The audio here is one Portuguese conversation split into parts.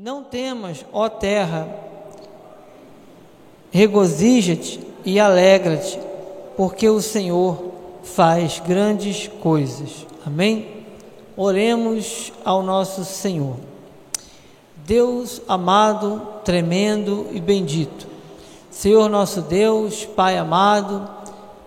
Não temas, ó terra, regozija-te e alegra-te, porque o Senhor faz grandes coisas. Amém? Oremos ao nosso Senhor. Deus amado, tremendo e bendito. Senhor nosso Deus, Pai amado,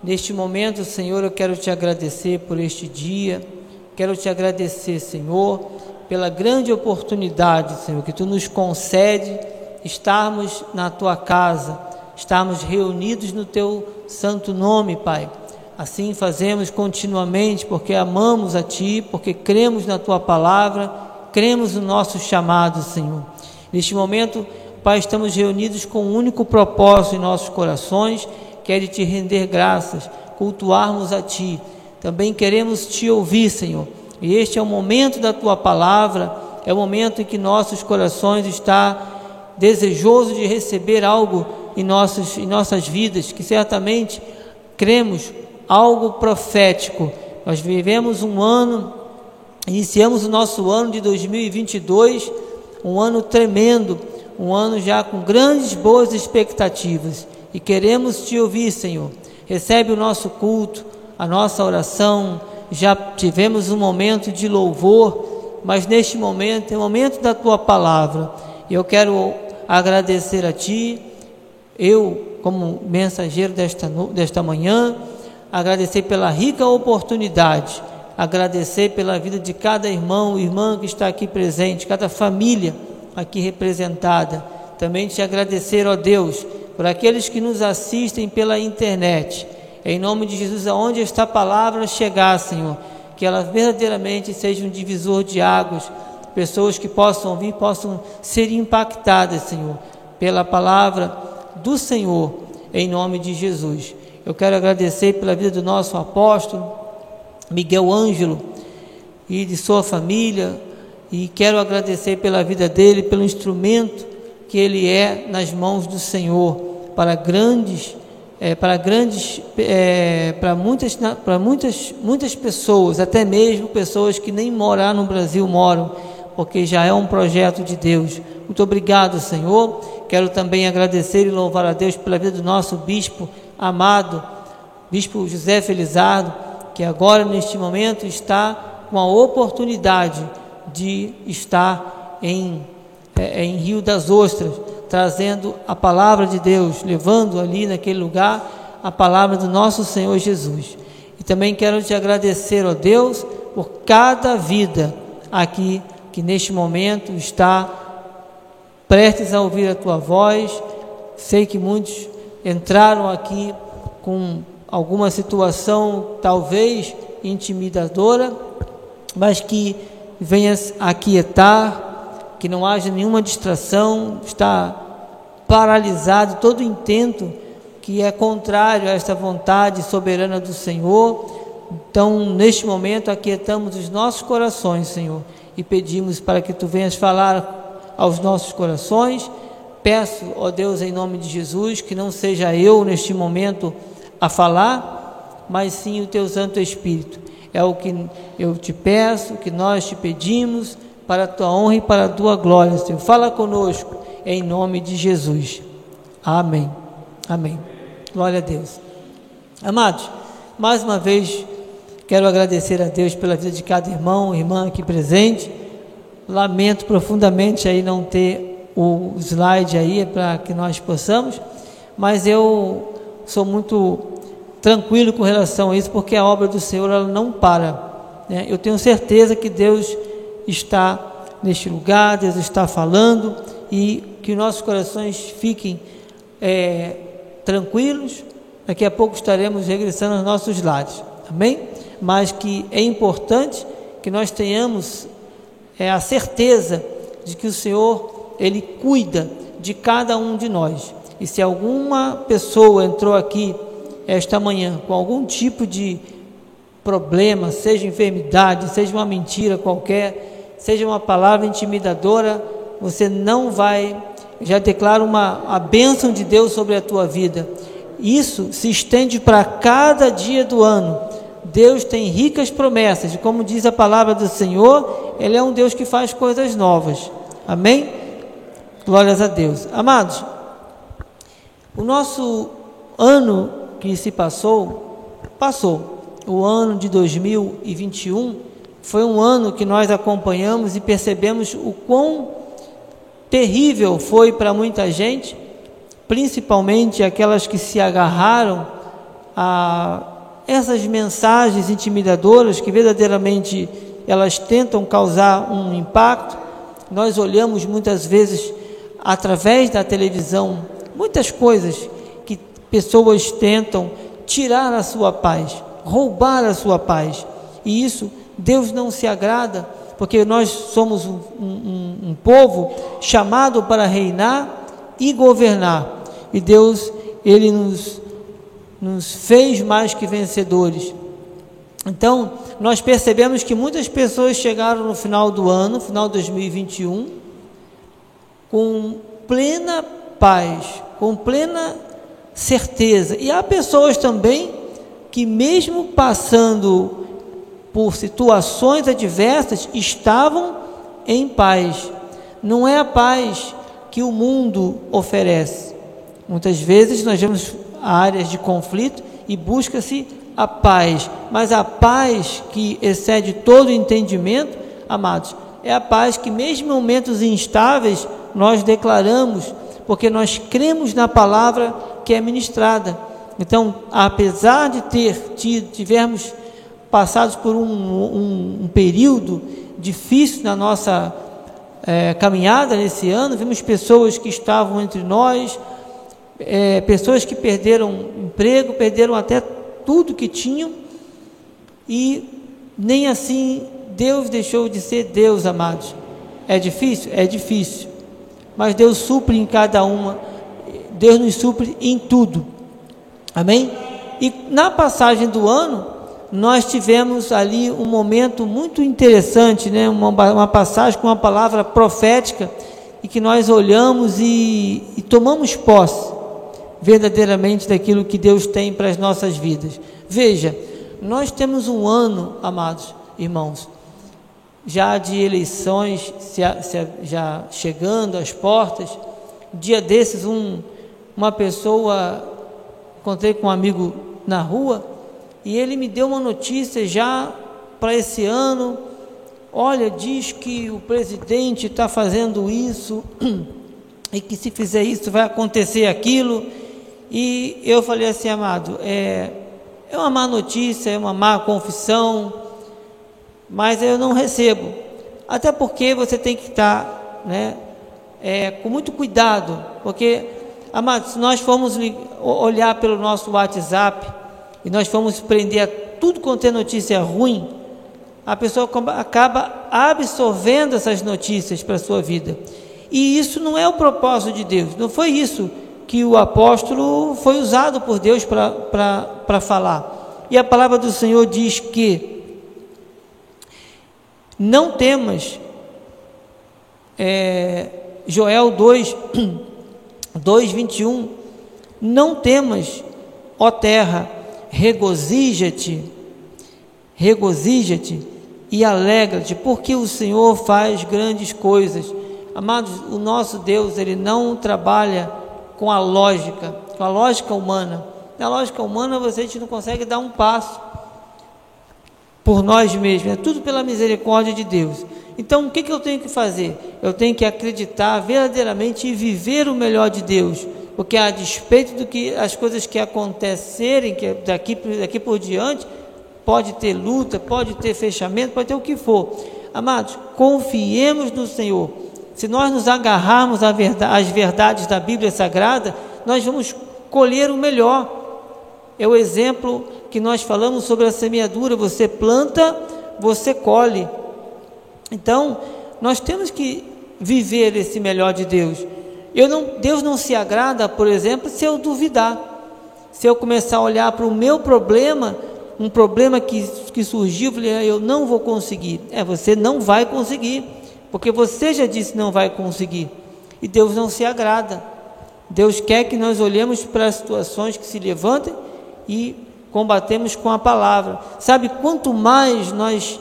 neste momento, Senhor, eu quero te agradecer por este dia. Quero te agradecer, Senhor, pela grande oportunidade, Senhor, que tu nos concede estarmos na tua casa, estarmos reunidos no teu santo nome, Pai. Assim fazemos continuamente porque amamos a ti, porque cremos na tua palavra, cremos no nosso chamado, Senhor. Neste momento, Pai, estamos reunidos com um único propósito em nossos corações, que é de te render graças, cultuarmos a ti. Também queremos te ouvir, Senhor e este é o momento da tua palavra, é o momento em que nossos corações estão desejosos de receber algo em, nossos, em nossas vidas, que certamente cremos algo profético. Nós vivemos um ano, iniciamos o nosso ano de 2022, um ano tremendo, um ano já com grandes boas expectativas e queremos te ouvir, Senhor. Recebe o nosso culto, a nossa oração, já tivemos um momento de louvor, mas neste momento é o momento da tua palavra. Eu quero agradecer a ti, eu, como mensageiro desta, desta manhã, agradecer pela rica oportunidade, agradecer pela vida de cada irmão e irmã que está aqui presente, cada família aqui representada. Também te agradecer, ó Deus, por aqueles que nos assistem pela internet em nome de Jesus, aonde esta palavra chegar, Senhor, que ela verdadeiramente seja um divisor de águas, pessoas que possam ouvir, possam ser impactadas, Senhor, pela palavra do Senhor, em nome de Jesus. Eu quero agradecer pela vida do nosso apóstolo, Miguel Ângelo, e de sua família, e quero agradecer pela vida dele, pelo instrumento que ele é nas mãos do Senhor para grandes é, para grandes, é, para muitas, para muitas, muitas pessoas, até mesmo pessoas que nem morar no Brasil moram, porque já é um projeto de Deus. Muito obrigado, Senhor. Quero também agradecer e louvar a Deus pela vida do nosso bispo amado, bispo José Felizardo, que agora neste momento está com a oportunidade de estar em, é, em Rio das Ostras trazendo a palavra de Deus, levando ali naquele lugar a palavra do nosso Senhor Jesus. E também quero te agradecer, ó Deus, por cada vida aqui que neste momento está prestes a ouvir a tua voz. Sei que muitos entraram aqui com alguma situação talvez intimidadora, mas que venhas aquietar que não haja nenhuma distração, está paralisado todo intento que é contrário a esta vontade soberana do Senhor. Então, neste momento, aquietamos os nossos corações, Senhor, e pedimos para que tu venhas falar aos nossos corações. Peço, ó Deus, em nome de Jesus, que não seja eu neste momento a falar, mas sim o teu Santo Espírito. É o que eu te peço, que nós te pedimos para a tua honra e para a tua glória, Senhor. Fala conosco, em nome de Jesus. Amém. Amém. Glória a Deus. Amados, mais uma vez quero agradecer a Deus pela vida de cada irmão, irmã aqui presente. Lamento profundamente aí não ter o slide aí para que nós possamos, mas eu sou muito tranquilo com relação a isso, porque a obra do Senhor ela não para. Né? Eu tenho certeza que Deus está neste lugar, Deus está falando e que nossos corações fiquem é, tranquilos. Daqui a pouco estaremos regressando aos nossos lares, amém? Mas que é importante que nós tenhamos é, a certeza de que o Senhor ele cuida de cada um de nós. E se alguma pessoa entrou aqui esta manhã com algum tipo de problema, seja enfermidade, seja uma mentira qualquer, seja uma palavra intimidadora, você não vai, já declara uma a bênção de Deus sobre a tua vida. Isso se estende para cada dia do ano. Deus tem ricas promessas, como diz a palavra do Senhor, Ele é um Deus que faz coisas novas. Amém? Glórias a Deus. Amados, o nosso ano que se passou, passou. O ano de 2021 foi um ano que nós acompanhamos e percebemos o quão terrível foi para muita gente, principalmente aquelas que se agarraram a essas mensagens intimidadoras que verdadeiramente elas tentam causar um impacto. Nós olhamos muitas vezes através da televisão muitas coisas que pessoas tentam tirar a sua paz, roubar a sua paz. E isso Deus não se agrada, porque nós somos um, um, um povo chamado para reinar e governar. E Deus, Ele nos, nos fez mais que vencedores. Então, nós percebemos que muitas pessoas chegaram no final do ano, final de 2021, com plena paz, com plena certeza. E há pessoas também que, mesmo passando por situações adversas, estavam em paz. Não é a paz que o mundo oferece. Muitas vezes nós vemos áreas de conflito e busca-se a paz, mas a paz que excede todo entendimento, amados, é a paz que, mesmo em momentos instáveis, nós declaramos, porque nós cremos na palavra que é ministrada. Então, apesar de ter tido, tivermos passados por um, um, um período difícil na nossa é, caminhada nesse ano, vimos pessoas que estavam entre nós, é, pessoas que perderam emprego, perderam até tudo que tinham, e nem assim Deus deixou de ser Deus, amados. É difícil? É difícil. Mas Deus supre em cada uma, Deus nos supre em tudo. Amém? E na passagem do ano, nós tivemos ali um momento muito interessante, né? uma, uma passagem com uma palavra profética, e que nós olhamos e, e tomamos posse verdadeiramente daquilo que Deus tem para as nossas vidas. Veja, nós temos um ano, amados irmãos, já de eleições se, se, já chegando às portas. Dia desses, um, uma pessoa, encontrei com um amigo na rua e ele me deu uma notícia já para esse ano. Olha, diz que o presidente está fazendo isso e que se fizer isso vai acontecer aquilo. E eu falei assim, amado, é, é uma má notícia, é uma má confissão, mas eu não recebo. Até porque você tem que estar né, é, com muito cuidado, porque, amado, se nós formos olhar pelo nosso WhatsApp e nós formos prender a tudo quanto é notícia ruim, a pessoa acaba absorvendo essas notícias para a sua vida. E isso não é o propósito de Deus, não foi isso que o apóstolo foi usado por Deus para falar. E a palavra do Senhor diz que não temas, é, Joel 2, 2, 21, não temas, ó terra, regozija-te, regozija-te e alegra-te, porque o Senhor faz grandes coisas. Amados, o nosso Deus, ele não trabalha com a lógica, com a lógica humana. Na lógica humana você a gente não consegue dar um passo por nós mesmos, é tudo pela misericórdia de Deus. Então o que, que eu tenho que fazer? Eu tenho que acreditar verdadeiramente e viver o melhor de Deus, porque a despeito do que as coisas que acontecerem que daqui, daqui por diante, pode ter luta, pode ter fechamento, pode ter o que for. Amados, confiemos no Senhor se nós nos agarrarmos às verdades da Bíblia Sagrada, nós vamos colher o melhor. É o exemplo que nós falamos sobre a semeadura: você planta, você colhe. Então, nós temos que viver esse melhor de Deus. Não, Deus não se agrada, por exemplo, se eu duvidar, se eu começar a olhar para o meu problema, um problema que, que surgiu, ah, eu não vou conseguir. É, você não vai conseguir porque você já disse não vai conseguir. E Deus não se agrada. Deus quer que nós olhemos para as situações que se levantem e combatemos com a palavra. Sabe, quanto mais nós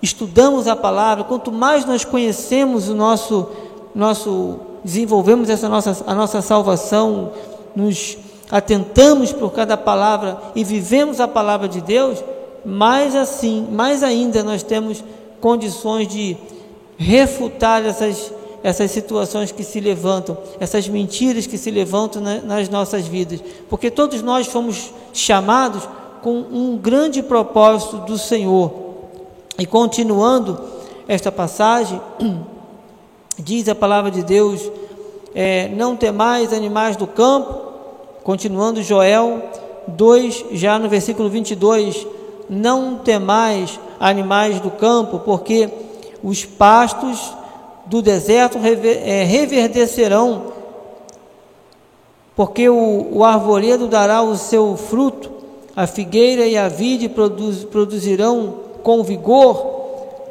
estudamos a palavra, quanto mais nós conhecemos o nosso, nosso desenvolvemos essa nossa, a nossa salvação, nos atentamos por cada palavra e vivemos a palavra de Deus, mais assim, mais ainda nós temos condições de refutar essas, essas situações que se levantam, essas mentiras que se levantam na, nas nossas vidas, porque todos nós fomos chamados com um grande propósito do Senhor. E continuando esta passagem, diz a palavra de Deus: é, Não temais animais do campo, continuando Joel 2, já no versículo 22, não temais animais do campo, porque os pastos do deserto é, reverdecerão, porque o, o arvoredo dará o seu fruto, a figueira e a vide produz, produzirão com vigor.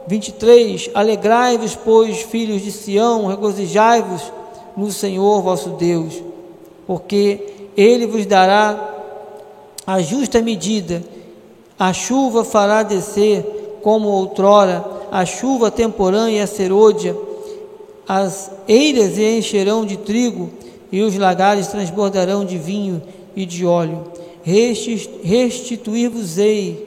23: Alegrai-vos, pois, filhos de Sião, regozijai-vos no Senhor vosso Deus, porque Ele vos dará a justa medida, a chuva fará descer como outrora, a chuva temporã e a serôdia, as eiras encherão de trigo e os lagares transbordarão de vinho e de óleo. Restituir-vos-ei,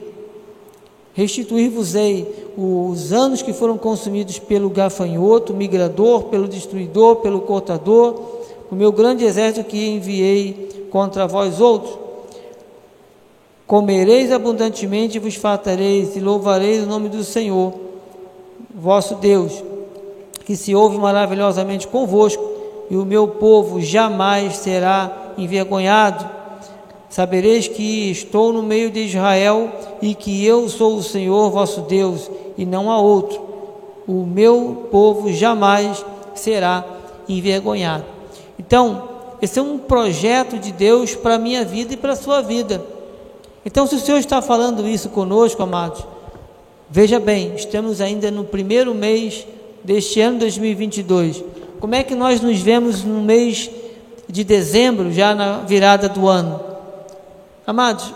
restituir-vos-ei os anos que foram consumidos pelo gafanhoto, migrador, pelo destruidor, pelo cortador, o meu grande exército que enviei contra vós outros. Comereis abundantemente e vos fartareis, e louvareis o nome do Senhor, vosso Deus que se ouve maravilhosamente convosco, e o meu povo jamais será envergonhado. Sabereis que estou no meio de Israel e que eu sou o Senhor vosso Deus e não há outro. O meu povo jamais será envergonhado. Então, esse é um projeto de Deus para a minha vida e para a sua vida. Então, se o Senhor está falando isso conosco, amados, veja bem, estamos ainda no primeiro mês deste ano 2022. Como é que nós nos vemos no mês de dezembro, já na virada do ano? Amados,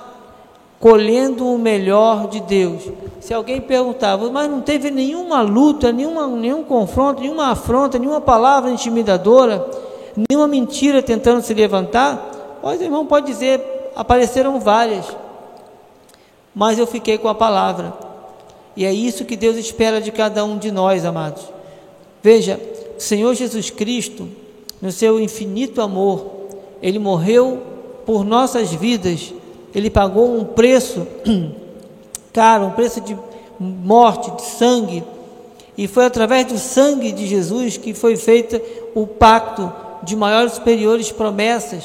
colhendo o melhor de Deus. Se alguém perguntava, mas não teve nenhuma luta, nenhuma, nenhum confronto, nenhuma afronta, nenhuma palavra intimidadora, nenhuma mentira tentando se levantar, pois irmão pode dizer, apareceram várias, mas eu fiquei com a palavra. E é isso que Deus espera de cada um de nós, amados. Veja, o Senhor Jesus Cristo, no seu infinito amor, ele morreu por nossas vidas, ele pagou um preço caro, um preço de morte, de sangue, e foi através do sangue de Jesus que foi feito o pacto de maiores e superiores promessas.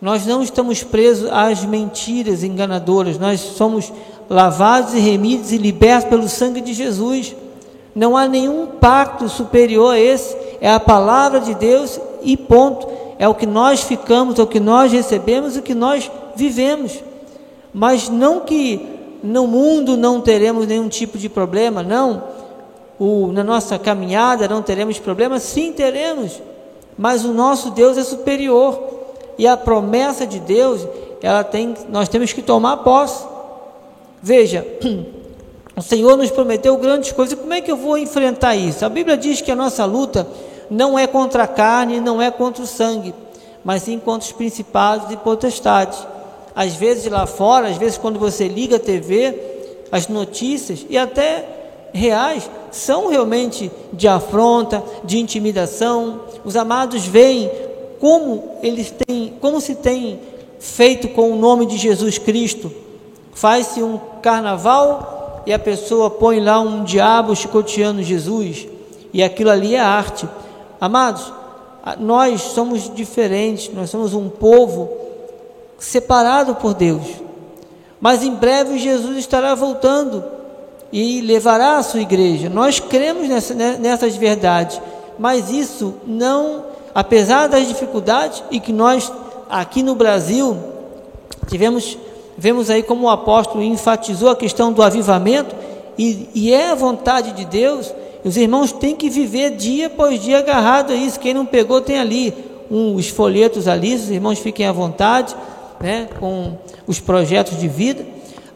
Nós não estamos presos às mentiras enganadoras, nós somos lavados e remidos e libertos pelo sangue de Jesus. Não há nenhum pacto superior a esse, é a palavra de Deus e ponto. É o que nós ficamos, é o que nós recebemos, é o que nós vivemos. Mas não que no mundo não teremos nenhum tipo de problema, não. O, na nossa caminhada não teremos problema, sim teremos. Mas o nosso Deus é superior. E a promessa de Deus, ela tem, nós temos que tomar posse. Veja, O Senhor nos prometeu grandes coisas. Como é que eu vou enfrentar isso? A Bíblia diz que a nossa luta não é contra a carne, não é contra o sangue, mas sim contra os principados e potestades. Às vezes lá fora, às vezes quando você liga a TV, as notícias e até reais são realmente de afronta, de intimidação. Os amados veem como eles têm, como se tem feito com o nome de Jesus Cristo. Faz-se um carnaval e a pessoa põe lá um diabo chicoteando Jesus, e aquilo ali é arte. Amados, nós somos diferentes, nós somos um povo separado por Deus. Mas em breve Jesus estará voltando e levará a sua igreja. Nós cremos nessa, né, nessas verdades, mas isso não, apesar das dificuldades e que nós aqui no Brasil tivemos Vemos aí como o apóstolo enfatizou a questão do avivamento, e, e é a vontade de Deus. Os irmãos têm que viver dia após dia agarrado a isso. Quem não pegou, tem ali um, os folhetos ali, os irmãos fiquem à vontade, né, com os projetos de vida.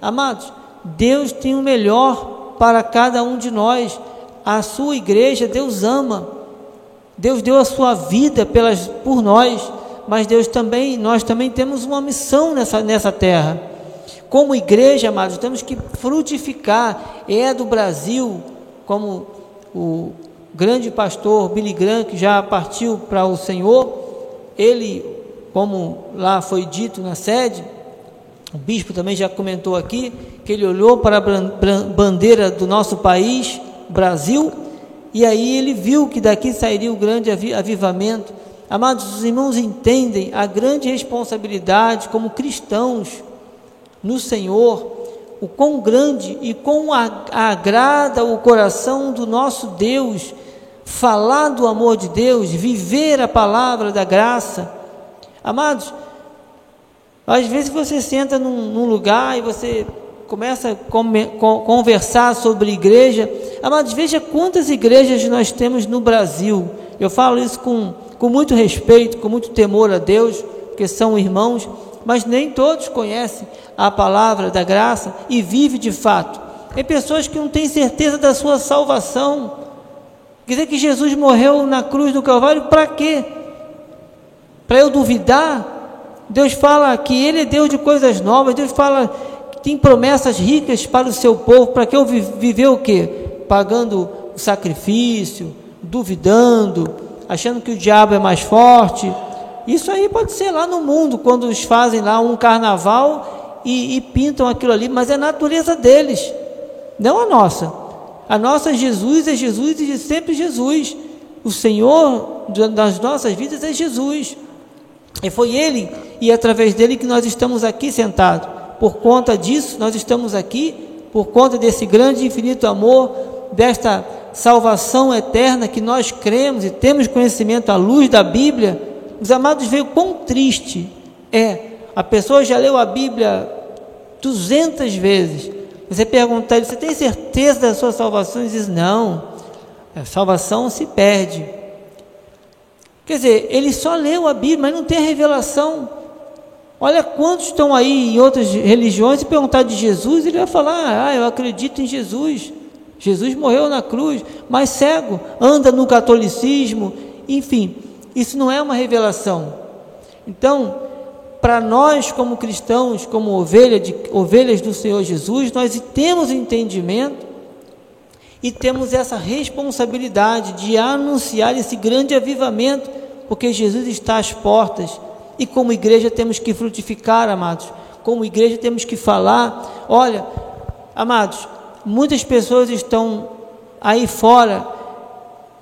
Amados, Deus tem o melhor para cada um de nós. A sua igreja, Deus ama. Deus deu a sua vida pelas, por nós, mas Deus também, nós também temos uma missão nessa, nessa terra. Como igreja, amados, temos que frutificar. É do Brasil, como o grande pastor Billy Graham, que já partiu para o Senhor, ele, como lá foi dito na sede, o bispo também já comentou aqui, que ele olhou para a bandeira do nosso país, Brasil, e aí ele viu que daqui sairia o grande avivamento. Amados, os irmãos entendem a grande responsabilidade como cristãos no Senhor, o quão grande e quão agrada o coração do nosso Deus falar do amor de Deus, viver a palavra da graça. Amados, às vezes você senta num, num lugar e você começa a conversar sobre igreja. Amados, veja quantas igrejas nós temos no Brasil. Eu falo isso com, com muito respeito, com muito temor a Deus, porque são irmãos, mas nem todos conhecem a palavra da graça e vivem de fato. Tem pessoas que não têm certeza da sua salvação. Quer dizer que Jesus morreu na cruz do Calvário para quê? Para eu duvidar? Deus fala que Ele é Deus de coisas novas, Deus fala que tem promessas ricas para o seu povo, para que eu viver o quê? Pagando o sacrifício, duvidando, achando que o diabo é mais forte. Isso aí pode ser lá no mundo, quando eles fazem lá um carnaval e, e pintam aquilo ali, mas é a natureza deles, não a nossa. A nossa Jesus é Jesus e sempre Jesus. O Senhor das nossas vidas é Jesus. E foi Ele e é através dele que nós estamos aqui sentados. Por conta disso, nós estamos aqui, por conta desse grande e infinito amor, desta salvação eterna que nós cremos e temos conhecimento à luz da Bíblia. Os amados veem quão triste é. A pessoa já leu a Bíblia duzentas vezes, você pergunta ele, você tem certeza da sua salvação? Ele diz, não, a salvação se perde. Quer dizer, ele só leu a Bíblia, mas não tem a revelação. Olha quantos estão aí em outras religiões e perguntar de Jesus, ele vai falar, ah, eu acredito em Jesus. Jesus morreu na cruz, mas cego, anda no catolicismo, enfim, isso não é uma revelação. Então, para nós, como cristãos, como ovelha de, ovelhas do Senhor Jesus, nós temos entendimento e temos essa responsabilidade de anunciar esse grande avivamento, porque Jesus está às portas e, como igreja, temos que frutificar, amados. Como igreja, temos que falar. Olha, amados, muitas pessoas estão aí fora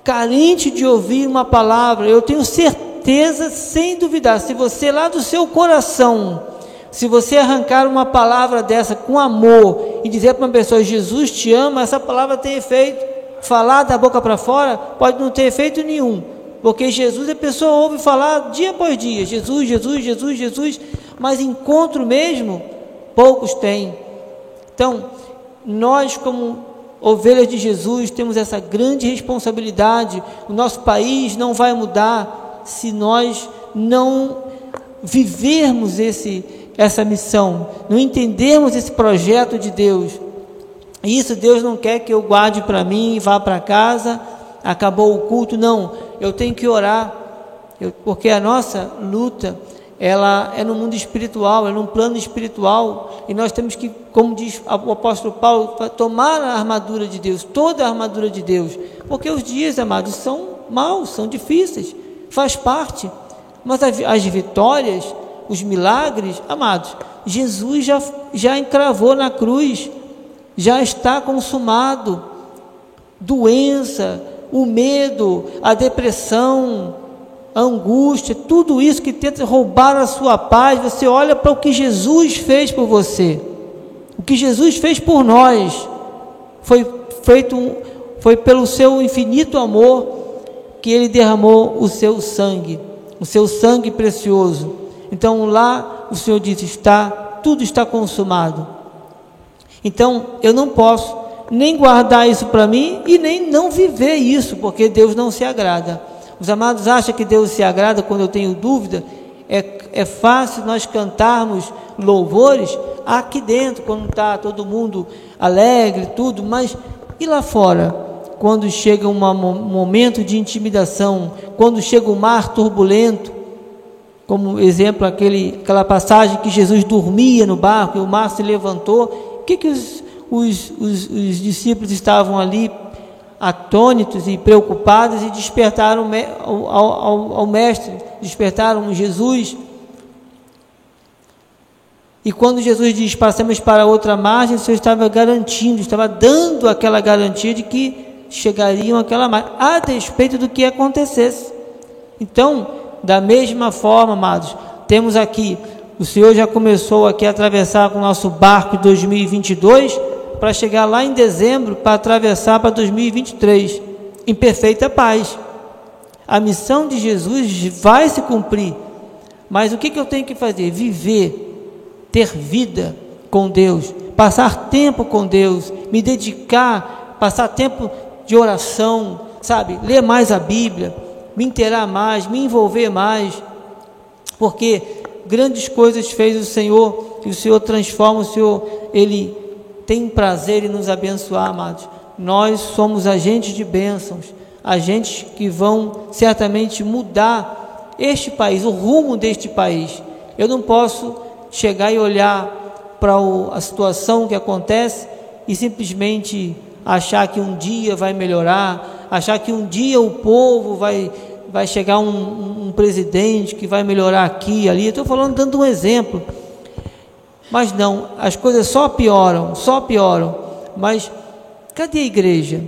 carentes de ouvir uma palavra. Eu tenho certeza, sem duvidar, se você lá do seu coração, se você arrancar uma palavra dessa com amor e dizer para uma pessoa, Jesus te ama, essa palavra tem efeito. Falar da boca para fora pode não ter efeito nenhum, porque Jesus, a pessoa ouve falar dia após dia: Jesus, Jesus, Jesus, Jesus, mas encontro mesmo, poucos têm. Então, nós, como ovelhas de Jesus, temos essa grande responsabilidade. O nosso país não vai mudar, se nós não vivermos esse, essa missão, não entendermos esse projeto de Deus. Isso Deus não quer que eu guarde para mim vá para casa, acabou o culto, não. Eu tenho que orar, eu, porque a nossa luta ela é no mundo espiritual, é num plano espiritual, e nós temos que, como diz o apóstolo Paulo, tomar a armadura de Deus, toda a armadura de Deus, porque os dias, amados, são maus, são difíceis faz parte. Mas as vitórias, os milagres, amados, Jesus já, já encravou na cruz, já está consumado. Doença, o medo, a depressão, angústia, tudo isso que tenta roubar a sua paz, você olha para o que Jesus fez por você. O que Jesus fez por nós foi feito foi pelo seu infinito amor que ele derramou o seu sangue, o seu sangue precioso. Então lá o Senhor diz: está, tudo está consumado. Então eu não posso nem guardar isso para mim e nem não viver isso, porque Deus não se agrada. Os amados acham que Deus se agrada quando eu tenho dúvida? É, é fácil nós cantarmos louvores aqui dentro, quando está todo mundo alegre, tudo, mas e lá fora? quando chega um momento de intimidação, quando chega um mar turbulento, como exemplo aquele, aquela passagem que Jesus dormia no barco e o mar se levantou, o que, que os, os, os, os discípulos estavam ali atônitos e preocupados e despertaram ao, ao, ao mestre, despertaram Jesus. E quando Jesus diz passamos para outra margem, o Senhor estava garantindo, estava dando aquela garantia de que chegariam àquela margem, a despeito do que acontecesse. Então, da mesma forma, amados, temos aqui, o Senhor já começou aqui a atravessar com o nosso barco 2022 para chegar lá em dezembro para atravessar para 2023 em perfeita paz. A missão de Jesus vai se cumprir, mas o que, que eu tenho que fazer? Viver, ter vida com Deus, passar tempo com Deus, me dedicar, passar tempo de oração, sabe? Ler mais a Bíblia, me inteirar mais, me envolver mais, porque grandes coisas fez o Senhor, e o Senhor transforma, o Senhor, Ele tem prazer em nos abençoar, amados. Nós somos agentes de bênçãos, agentes que vão certamente mudar este país, o rumo deste país. Eu não posso chegar e olhar para a situação que acontece e simplesmente achar que um dia vai melhorar, achar que um dia o povo vai, vai chegar um, um, presidente que vai melhorar aqui e ali. Estou falando, dando um exemplo. Mas não, as coisas só pioram, só pioram. Mas cadê a igreja?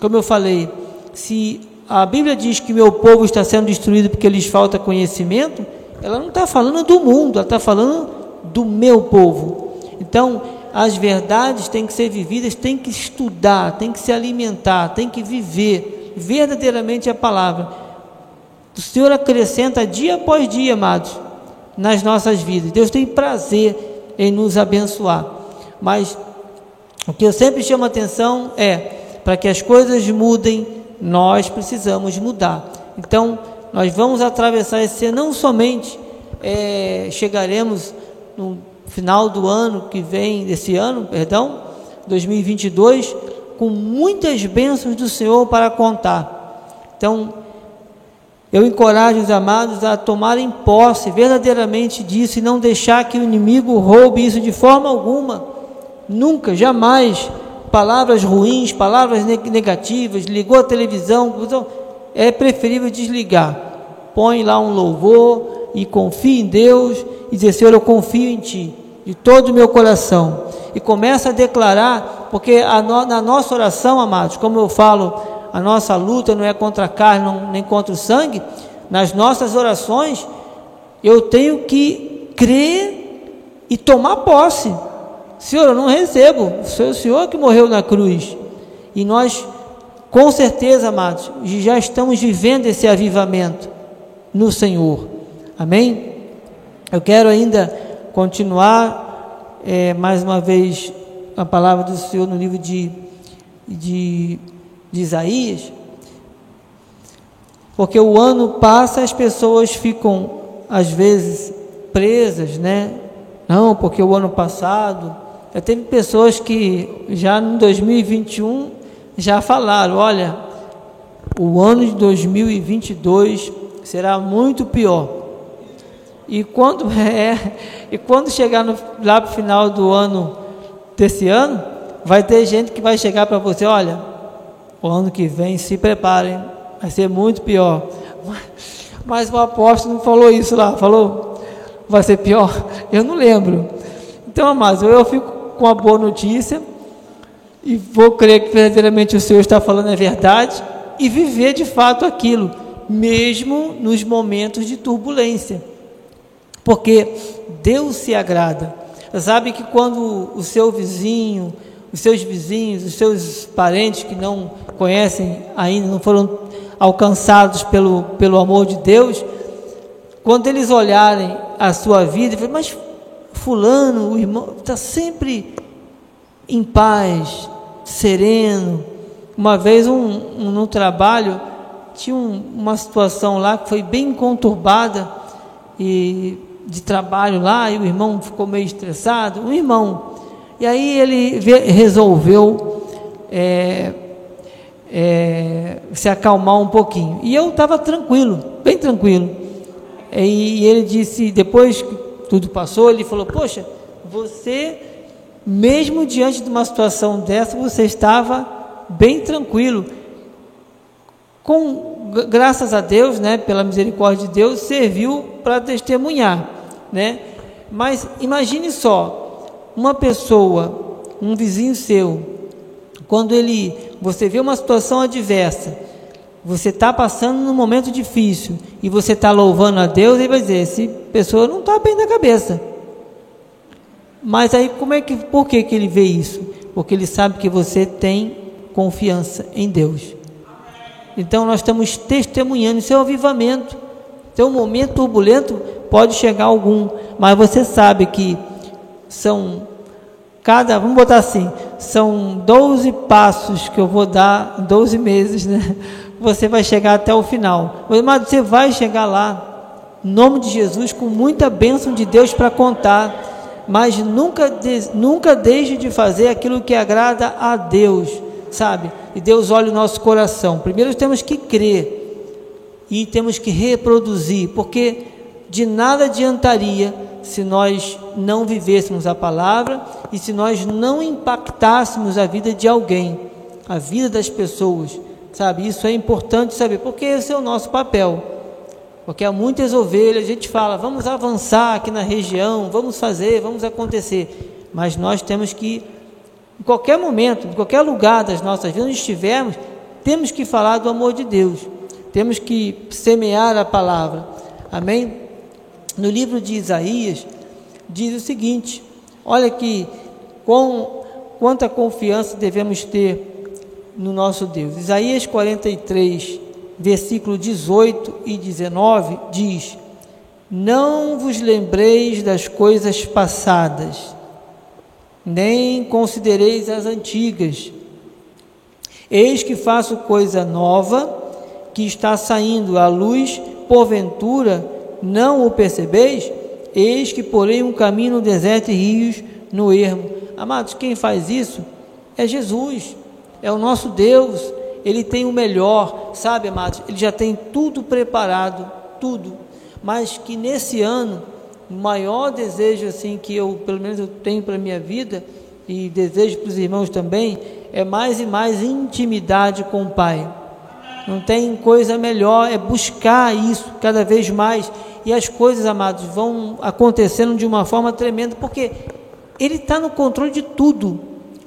Como eu falei, se a Bíblia diz que meu povo está sendo destruído porque lhes falta conhecimento, ela não está falando do mundo, ela está falando do meu povo. Então, as verdades têm que ser vividas, tem que estudar, tem que se alimentar, tem que viver verdadeiramente a palavra. O Senhor acrescenta dia após dia, amados, nas nossas vidas. Deus tem prazer em nos abençoar. Mas o que eu sempre chamo atenção é para que as coisas mudem, nós precisamos mudar. Então, nós vamos atravessar esse ano, não somente é, chegaremos no final do ano que vem, desse ano, perdão, 2022, com muitas bênçãos do Senhor para contar. Então, eu encorajo os amados a tomarem posse verdadeiramente disso e não deixar que o inimigo roube isso de forma alguma. Nunca, jamais. Palavras ruins, palavras negativas, ligou a televisão, é preferível desligar. Põe lá um louvor e confie em Deus e dizer: Senhor, eu confio em Ti, de todo o meu coração. E começa a declarar, porque a no, na nossa oração, amados, como eu falo a nossa luta não é contra a carne não, nem contra o sangue, nas nossas orações, eu tenho que crer e tomar posse. Senhor, eu não recebo, foi o Senhor que morreu na cruz. E nós, com certeza, amados, já estamos vivendo esse avivamento no Senhor. Amém? Eu quero ainda continuar é, mais uma vez a palavra do Senhor no livro de, de de Isaías, porque o ano passa as pessoas ficam às vezes presas, né? Não, porque o ano passado já teve pessoas que já em 2021 já falaram, olha, o ano de 2022 será muito pior. E quando é, e quando chegar no, lá para o final do ano desse ano, vai ter gente que vai chegar para você, olha, o ano que vem, se preparem, vai ser muito pior. Mas o apóstolo não falou isso lá, falou, vai ser pior? Eu não lembro. Então, amados, eu fico com a boa notícia e vou crer que verdadeiramente o Senhor está falando a verdade e viver de fato aquilo, mesmo nos momentos de turbulência. Porque Deus se agrada. Sabe que quando o seu vizinho, os seus vizinhos, os seus parentes que não conhecem ainda, não foram alcançados pelo, pelo amor de Deus, quando eles olharem a sua vida, mas fulano, o irmão, está sempre em paz, sereno. Uma vez um, um no trabalho tinha um, uma situação lá que foi bem conturbada e de trabalho lá e o irmão ficou meio estressado. Um irmão e aí ele resolveu é, é, se acalmar um pouquinho. E eu estava tranquilo, bem tranquilo. E ele disse, depois que tudo passou, ele falou: Poxa, você, mesmo diante de uma situação dessa, você estava bem tranquilo. Com graças a Deus, né, pela misericórdia de Deus, serviu para testemunhar, né? Mas imagine só, uma pessoa, um vizinho seu, quando ele, você vê uma situação adversa, você está passando num momento difícil e você está louvando a Deus, ele vai dizer: essa pessoa não está bem da cabeça. Mas aí, como é que, por que, que ele vê isso? Porque ele sabe que você tem confiança em Deus. Então, nós estamos testemunhando, isso é o avivamento. Então, um momento turbulento pode chegar algum, mas você sabe que são cada, vamos botar assim, são 12 passos que eu vou dar, 12 meses, né? você vai chegar até o final. Mas você vai chegar lá, em nome de Jesus, com muita bênção de Deus para contar. Mas nunca, nunca deixe de fazer aquilo que agrada a Deus, sabe? E Deus olha o nosso coração. Primeiro temos que crer e temos que reproduzir, porque de nada adiantaria se nós não vivêssemos a palavra e se nós não impactássemos a vida de alguém, a vida das pessoas sabe? Isso é importante saber, porque esse é o nosso papel. Porque há muitas ovelhas, a gente fala, vamos avançar aqui na região, vamos fazer, vamos acontecer. Mas nós temos que, em qualquer momento, em qualquer lugar das nossas vidas, onde estivermos, temos que falar do amor de Deus. Temos que semear a palavra. Amém? No livro de Isaías, diz o seguinte: olha que com quanta confiança devemos ter no nosso Deus. Isaías 43, versículo 18 e 19 diz: Não vos lembreis das coisas passadas, nem considereis as antigas. Eis que faço coisa nova, que está saindo à luz, porventura não o percebeis? Eis que porei um caminho no deserto e rios no ermo. Amados, quem faz isso é Jesus é o nosso Deus, Ele tem o melhor, sabe, amados? Ele já tem tudo preparado, tudo. Mas que nesse ano, o maior desejo assim que eu, pelo menos eu tenho para a minha vida, e desejo para os irmãos também, é mais e mais intimidade com o Pai. Não tem coisa melhor, é buscar isso cada vez mais. E as coisas, amados, vão acontecendo de uma forma tremenda, porque Ele está no controle de tudo.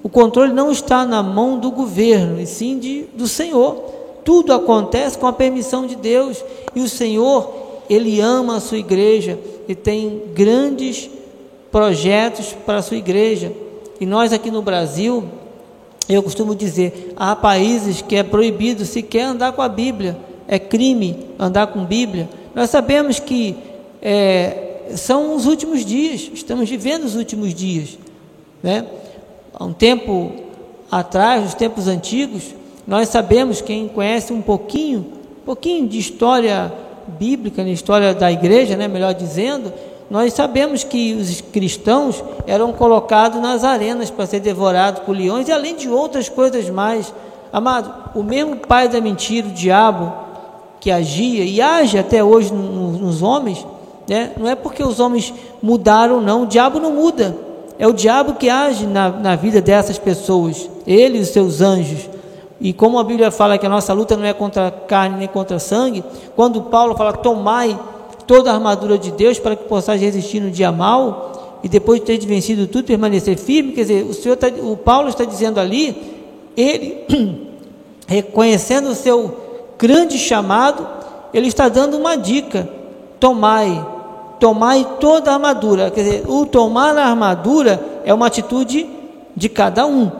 O controle não está na mão do governo, e sim de, do Senhor. Tudo acontece com a permissão de Deus. E o Senhor, Ele ama a sua igreja e tem grandes projetos para a sua igreja. E nós aqui no Brasil, eu costumo dizer, há países que é proibido sequer andar com a Bíblia, é crime andar com Bíblia. Nós sabemos que é, são os últimos dias, estamos vivendo os últimos dias, né? há um tempo atrás, nos tempos antigos, nós sabemos, quem conhece um pouquinho, um pouquinho de história bíblica, na história da igreja, né, melhor dizendo, nós sabemos que os cristãos eram colocados nas arenas para ser devorados por leões e além de outras coisas mais. Amado, o mesmo pai da mentira, o diabo, que agia e age até hoje nos homens, né? não é porque os homens mudaram, não, o diabo não muda. É o diabo que age na, na vida dessas pessoas, ele e os seus anjos. E como a Bíblia fala que a nossa luta não é contra carne nem contra sangue, quando Paulo fala, tomai toda a armadura de Deus para que possais resistir no dia mal, e depois de ter vencido tudo, permanecer firme, quer dizer, o, Senhor tá, o Paulo está dizendo ali, ele, reconhecendo o seu grande chamado, ele está dando uma dica: tomai tomai toda a armadura. Quer dizer, o tomar a armadura é uma atitude de cada um.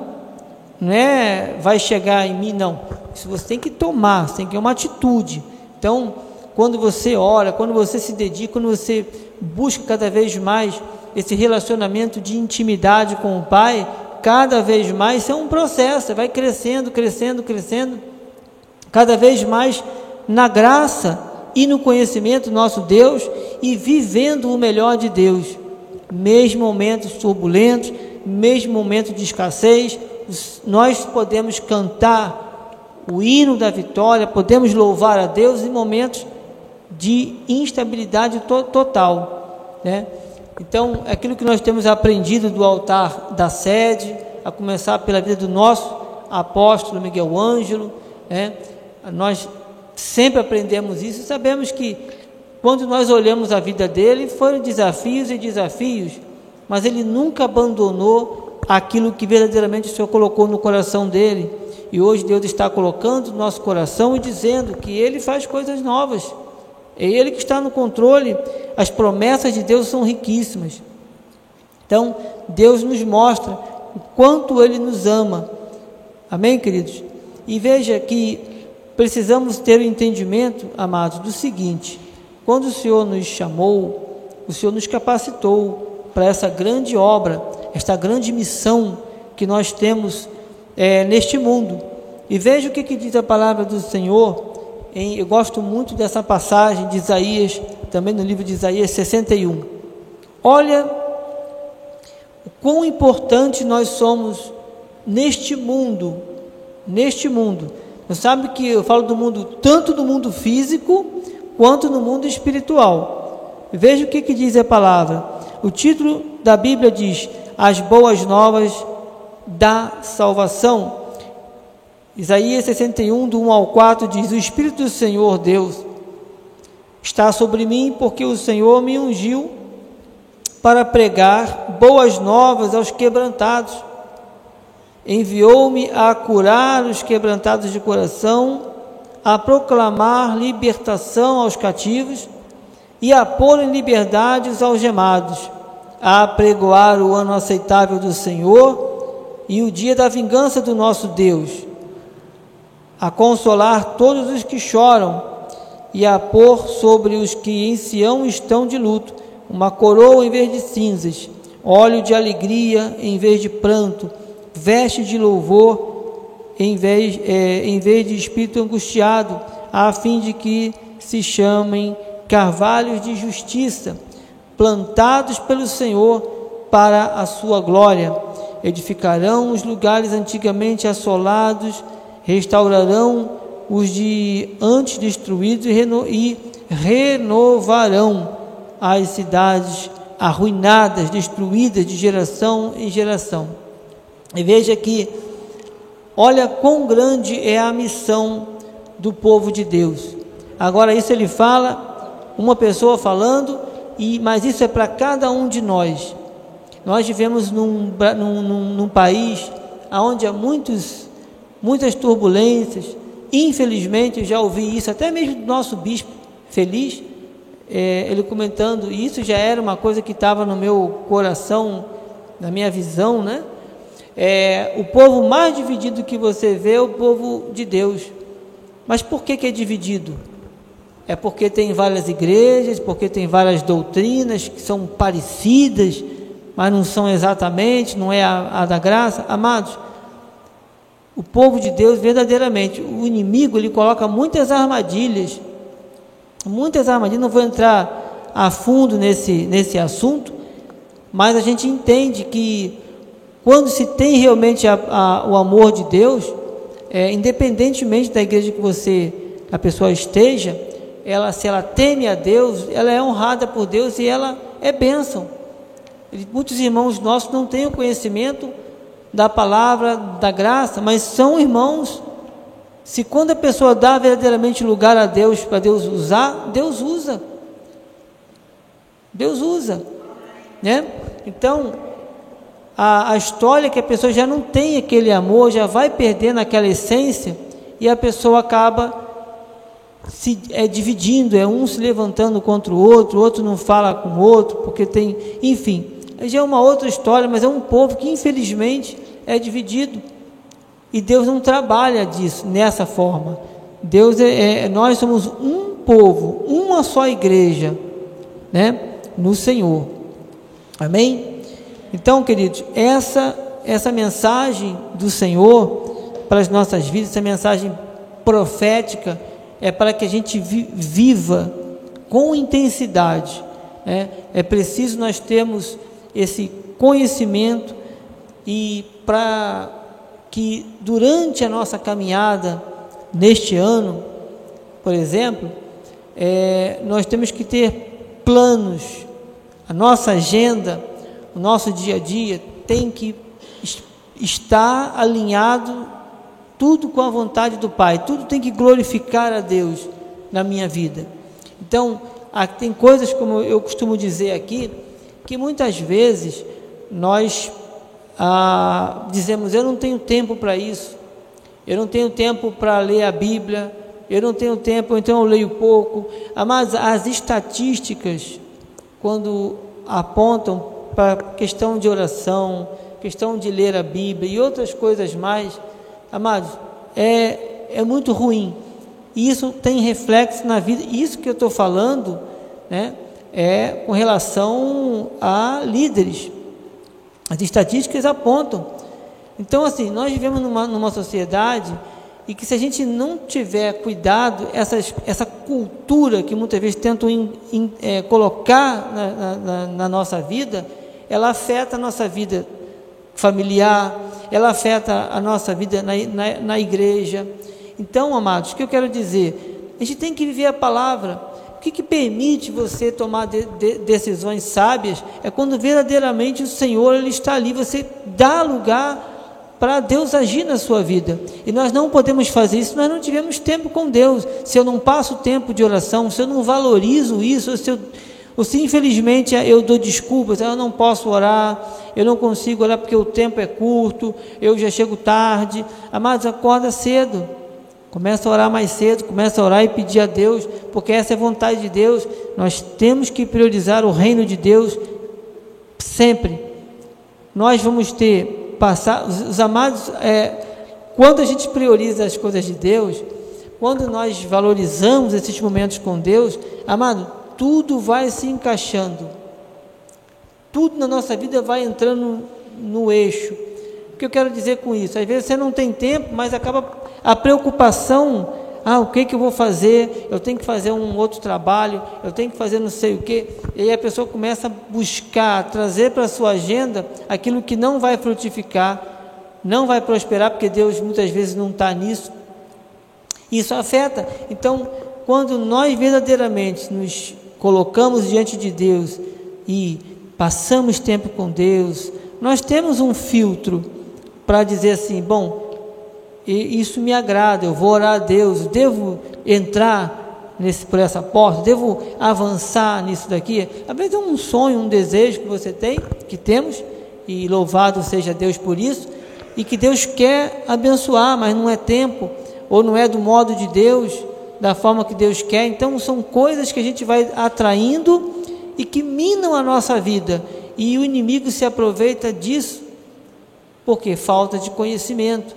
Não é vai chegar em mim, não. Isso você tem que tomar, você tem que ter uma atitude. Então, quando você ora, quando você se dedica, quando você busca cada vez mais esse relacionamento de intimidade com o Pai, cada vez mais isso é um processo, vai crescendo, crescendo, crescendo, cada vez mais na graça e no conhecimento do nosso Deus e vivendo o melhor de Deus, mesmo momentos turbulentos, mesmo momentos de escassez, nós podemos cantar o hino da vitória, podemos louvar a Deus em momentos de instabilidade to total, né? Então, aquilo que nós temos aprendido do altar da sede, a começar pela vida do nosso apóstolo Miguel Ângelo, né? Nós sempre aprendemos isso e sabemos que quando nós olhamos a vida dele, foram desafios e desafios, mas ele nunca abandonou aquilo que verdadeiramente o Senhor colocou no coração dele. E hoje Deus está colocando no nosso coração e dizendo que ele faz coisas novas. É Ele que está no controle. As promessas de Deus são riquíssimas. Então, Deus nos mostra o quanto Ele nos ama. Amém, queridos? E veja que precisamos ter o entendimento, amados, do seguinte: quando o Senhor nos chamou, o Senhor nos capacitou para essa grande obra, esta grande missão que nós temos é, neste mundo. E veja o que, que diz a palavra do Senhor em, eu gosto muito dessa passagem de Isaías, também no livro de Isaías 61. Olha o quão importante nós somos neste mundo, neste mundo. Você sabe que eu falo do mundo, tanto do mundo físico, quanto no mundo espiritual. Veja o que, que diz a palavra. O título da Bíblia diz: As Boas Novas da Salvação. Isaías 61, do 1 ao 4 diz: O Espírito do Senhor Deus está sobre mim, porque o Senhor me ungiu para pregar boas novas aos quebrantados. Enviou-me a curar os quebrantados de coração, a proclamar libertação aos cativos e a pôr em liberdade os algemados, a pregoar o ano aceitável do Senhor e o dia da vingança do nosso Deus a consolar todos os que choram e a pôr sobre os que em Sião estão de luto uma coroa em vez de cinzas, óleo de alegria em vez de pranto, veste de louvor em vez, é, em vez de espírito angustiado, a fim de que se chamem carvalhos de justiça, plantados pelo Senhor para a sua glória. Edificarão os lugares antigamente assolados restaurarão os de antes destruídos e, reno, e renovarão as cidades arruinadas, destruídas de geração em geração. E veja que, olha quão grande é a missão do povo de Deus. Agora, isso ele fala, uma pessoa falando, e mas isso é para cada um de nós. Nós vivemos num, num, num, num país onde há muitos muitas turbulências. Infelizmente, eu já ouvi isso até mesmo do nosso bispo feliz, é, ele comentando, e isso já era uma coisa que estava no meu coração, na minha visão, né? É, o povo mais dividido que você vê é o povo de Deus. Mas por que, que é dividido? É porque tem várias igrejas, porque tem várias doutrinas que são parecidas, mas não são exatamente, não é a, a da graça. Amados, o povo de Deus verdadeiramente, o inimigo ele coloca muitas armadilhas, muitas armadilhas, não vou entrar a fundo nesse, nesse assunto, mas a gente entende que quando se tem realmente a, a, o amor de Deus, é, independentemente da igreja que você, a pessoa esteja, ela, se ela teme a Deus, ela é honrada por Deus e ela é bênção. Muitos irmãos nossos não têm o conhecimento da palavra, da graça, mas são irmãos. Se quando a pessoa dá verdadeiramente lugar a Deus para Deus usar, Deus usa. Deus usa, né? Então, a, a história é que a pessoa já não tem aquele amor, já vai perdendo aquela essência e a pessoa acaba se é dividindo, é um se levantando contra o outro, o outro não fala com o outro, porque tem, enfim, já é uma outra história, mas é um povo que infelizmente é dividido. E Deus não trabalha disso, nessa forma. Deus é, é, nós somos um povo, uma só igreja, né, no Senhor. Amém? Então, queridos, essa essa mensagem do Senhor para as nossas vidas, essa mensagem profética é para que a gente vi, viva com intensidade. Né? É preciso nós termos esse conhecimento e para que durante a nossa caminhada neste ano, por exemplo, é, nós temos que ter planos, a nossa agenda, o nosso dia a dia tem que estar alinhado tudo com a vontade do Pai, tudo tem que glorificar a Deus na minha vida. Então, tem coisas, como eu costumo dizer aqui, que muitas vezes nós ah, dizemos: Eu não tenho tempo para isso, eu não tenho tempo para ler a Bíblia, eu não tenho tempo, então eu leio pouco. Mas as estatísticas, quando apontam para questão de oração, questão de ler a Bíblia e outras coisas mais, amados, é, é muito ruim. E isso tem reflexo na vida. Isso que eu estou falando né, é com relação a líderes. As estatísticas apontam. Então, assim, nós vivemos numa, numa sociedade e que se a gente não tiver cuidado, essas, essa cultura que muitas vezes tentam in, in, é, colocar na, na, na, nossa vida, ela afeta a nossa vida familiar, ela afeta a nossa vida na, na, na igreja. Então, amados, o que eu quero dizer? A gente tem que viver a palavra. Que, que permite você tomar de, de, decisões sábias é quando verdadeiramente o Senhor ele está ali, você dá lugar para Deus agir na sua vida. E nós não podemos fazer isso, nós não tivemos tempo com Deus. Se eu não passo tempo de oração, se eu não valorizo isso, se eu, ou se infelizmente eu dou desculpas, eu não posso orar, eu não consigo orar porque o tempo é curto, eu já chego tarde. Amados, acorda cedo. Começa a orar mais cedo, começa a orar e pedir a Deus, porque essa é a vontade de Deus. Nós temos que priorizar o reino de Deus sempre. Nós vamos ter passar, os, os amados, é, quando a gente prioriza as coisas de Deus, quando nós valorizamos esses momentos com Deus, amado, tudo vai se encaixando, tudo na nossa vida vai entrando no eixo. O que eu quero dizer com isso? Às vezes você não tem tempo, mas acaba a preocupação ah, o que, que eu vou fazer? Eu tenho que fazer um outro trabalho, eu tenho que fazer não sei o que. E aí a pessoa começa a buscar, trazer para a sua agenda aquilo que não vai frutificar, não vai prosperar, porque Deus muitas vezes não está nisso. Isso afeta. Então, quando nós verdadeiramente nos colocamos diante de Deus e passamos tempo com Deus, nós temos um filtro para dizer assim: bom, e isso me agrada, eu vou orar a Deus, devo entrar nesse, por essa porta, devo avançar nisso daqui. Às vezes é um sonho, um desejo que você tem, que temos, e louvado seja Deus por isso, e que Deus quer abençoar, mas não é tempo, ou não é do modo de Deus, da forma que Deus quer. Então são coisas que a gente vai atraindo e que minam a nossa vida. E o inimigo se aproveita disso, porque falta de conhecimento.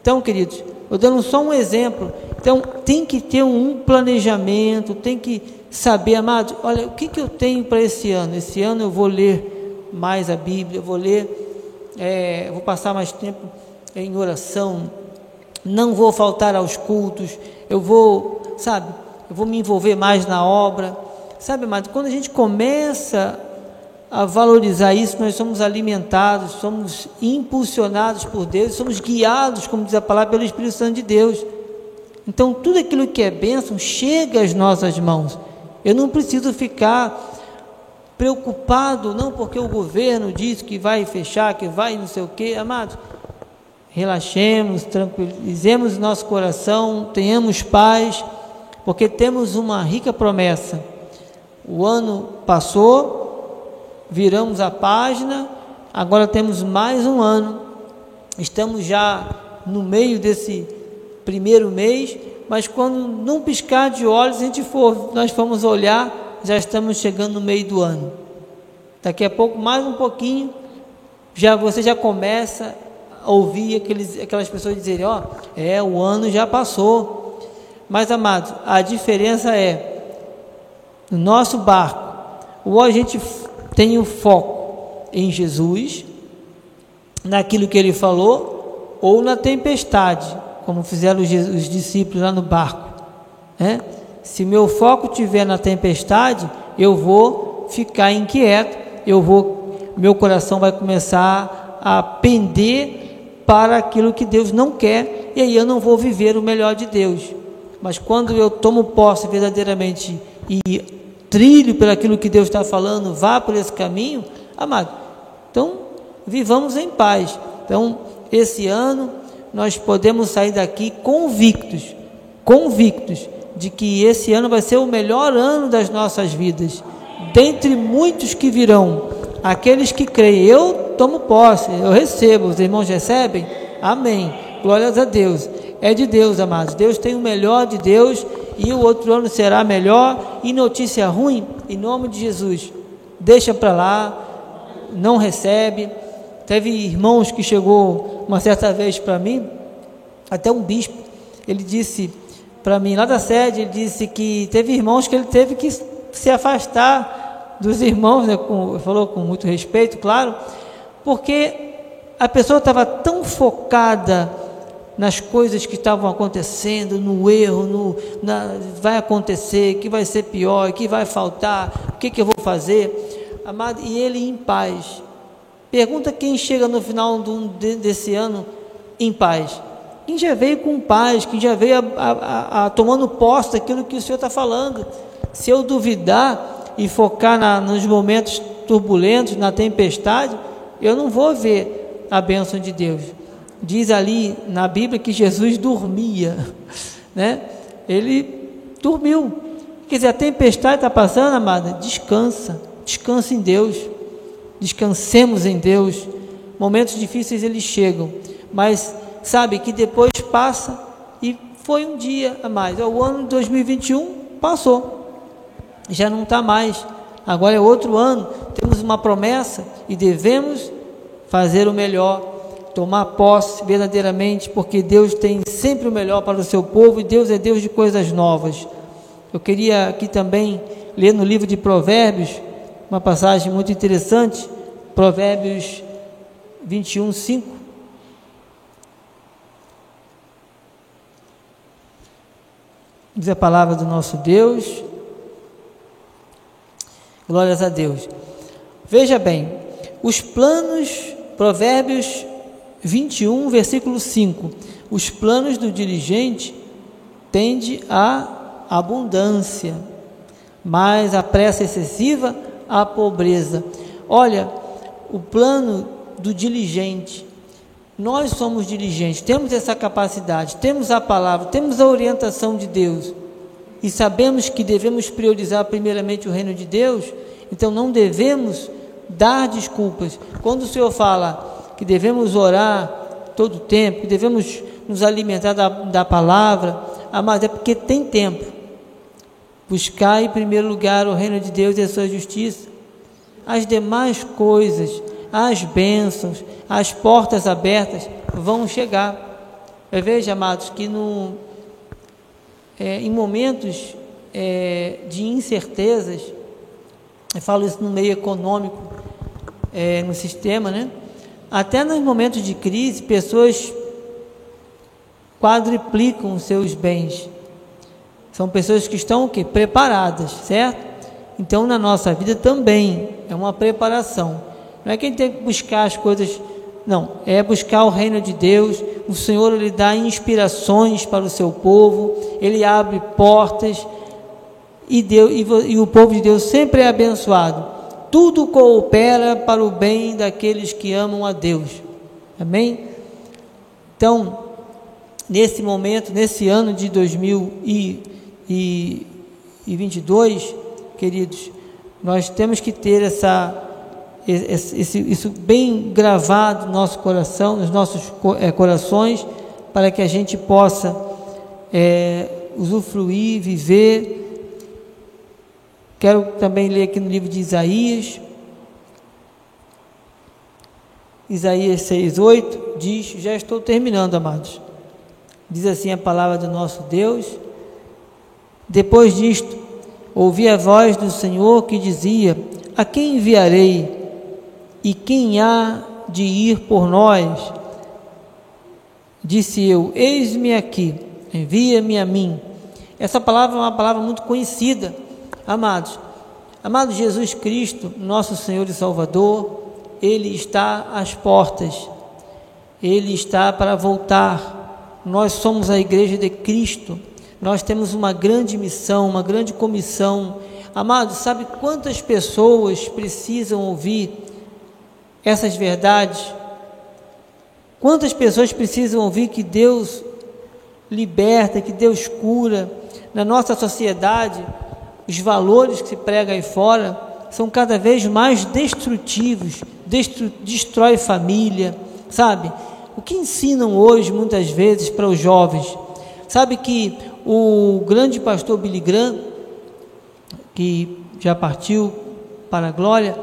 Então, queridos, eu dando só um exemplo. Então, tem que ter um planejamento, tem que saber, amados, olha, o que, que eu tenho para esse ano? Esse ano eu vou ler mais a Bíblia, vou ler, é, vou passar mais tempo em oração, não vou faltar aos cultos, eu vou, sabe, eu vou me envolver mais na obra. Sabe, amado, quando a gente começa a valorizar isso, nós somos alimentados, somos impulsionados por Deus, somos guiados, como diz a palavra, pelo Espírito Santo de Deus. Então, tudo aquilo que é bênção chega às nossas mãos. Eu não preciso ficar preocupado, não porque o governo diz que vai fechar, que vai não sei o quê, amados. Relaxemos, tranquilizemos nosso coração, tenhamos paz, porque temos uma rica promessa. O ano passou, viramos a página, agora temos mais um ano, estamos já no meio desse primeiro mês, mas quando num piscar de olhos a gente for, nós formos olhar, já estamos chegando no meio do ano. Daqui a pouco, mais um pouquinho, já você já começa a ouvir aqueles, aquelas pessoas dizerem, ó, oh, é, o ano já passou. Mas, amados, a diferença é, no nosso barco, ou a gente tem o foco em Jesus, naquilo que ele falou, ou na tempestade, como fizeram os, os discípulos lá no barco. Né? Se meu foco estiver na tempestade, eu vou ficar inquieto, eu vou, meu coração vai começar a pender para aquilo que Deus não quer e aí eu não vou viver o melhor de Deus. Mas quando eu tomo posse verdadeiramente e trilho pelo aquilo que Deus está falando, vá por esse caminho, amado, então vivamos em paz. Então, esse ano nós podemos sair daqui convictos, convictos de que esse ano vai ser o melhor ano das nossas vidas, dentre muitos que virão, aqueles que creem, eu tomo posse, eu recebo, os irmãos recebem, amém, glórias a Deus, é de Deus, amados, Deus tem o melhor de Deus e o outro ano será melhor, e notícia ruim, em nome de Jesus, deixa para lá, não recebe, teve irmãos que chegou uma certa vez para mim, até um bispo, ele disse para mim lá da sede, ele disse que teve irmãos que ele teve que se afastar dos irmãos, né, com, falou com muito respeito, claro, porque a pessoa estava tão focada nas coisas que estavam acontecendo, no erro, no na, vai acontecer, que vai ser pior, que vai faltar, o que, que eu vou fazer, amado, e ele em paz. Pergunta quem chega no final do, de, desse ano em paz. Quem já veio com paz, quem já veio a, a, a, tomando posse daquilo que o Senhor está falando. Se eu duvidar e focar na, nos momentos turbulentos, na tempestade, eu não vou ver a bênção de Deus. Diz ali na Bíblia que Jesus dormia, né? Ele dormiu. Quer dizer, a tempestade está passando, amada, descansa, descansa em Deus, descansemos em Deus. Momentos difíceis eles chegam, mas sabe que depois passa e foi um dia a mais. O ano de 2021 passou, já não está mais. Agora é outro ano, temos uma promessa e devemos fazer o melhor, tomar posse verdadeiramente, porque Deus tem sempre o melhor para o seu povo e Deus é Deus de coisas novas. Eu queria aqui também ler no livro de Provérbios uma passagem muito interessante, Provérbios 21, 5. Diz a palavra do nosso Deus. Glórias a Deus. Veja bem, os planos, Provérbios 21, versículo 5. Os planos do diligente tende à abundância, mas a pressa excessiva à pobreza. Olha, o plano do diligente nós somos diligentes, temos essa capacidade, temos a palavra, temos a orientação de Deus e sabemos que devemos priorizar primeiramente o reino de Deus, então não devemos dar desculpas. Quando o Senhor fala que devemos orar todo o tempo, que devemos nos alimentar da, da palavra, mas é porque tem tempo. Buscar em primeiro lugar o reino de Deus e a sua justiça. As demais coisas as bênçãos, as portas abertas vão chegar. Eu vejo, amados, que no, é, em momentos é, de incertezas, eu falo isso no meio econômico, é, no sistema, né? Até nos momentos de crise, pessoas quadriplicam seus bens. São pessoas que estão o quê? Preparadas, certo? Então, na nossa vida também é uma preparação. Não é que a gente tem que buscar as coisas, não, é buscar o reino de Deus. O Senhor ele dá inspirações para o seu povo, ele abre portas e, Deus, e, e o povo de Deus sempre é abençoado. Tudo coopera para o bem daqueles que amam a Deus. Amém? Então, nesse momento, nesse ano de 2022, queridos, nós temos que ter essa esse, isso bem gravado no nosso coração, nos nossos é, corações, para que a gente possa é, usufruir, viver. Quero também ler aqui no livro de Isaías. Isaías 6,8 diz: Já estou terminando, amados. Diz assim a palavra do nosso Deus. Depois disto, ouvi a voz do Senhor que dizia: A quem enviarei? E quem há de ir por nós? Disse eu: Eis-me aqui, envia-me a mim. Essa palavra é uma palavra muito conhecida, amados. Amado Jesus Cristo, nosso Senhor e Salvador, Ele está às portas, Ele está para voltar. nós somos a igreja de Cristo, nós temos uma grande missão, uma grande comissão. Amados, sabe quantas pessoas precisam ouvir essas verdades? Quantas pessoas precisam ouvir que Deus liberta, que Deus cura? Na nossa sociedade, os valores que se pregam aí fora são cada vez mais destrutivos, destru destrói família, sabe? O que ensinam hoje, muitas vezes, para os jovens? Sabe que o grande pastor Billy Graham, que já partiu para a glória,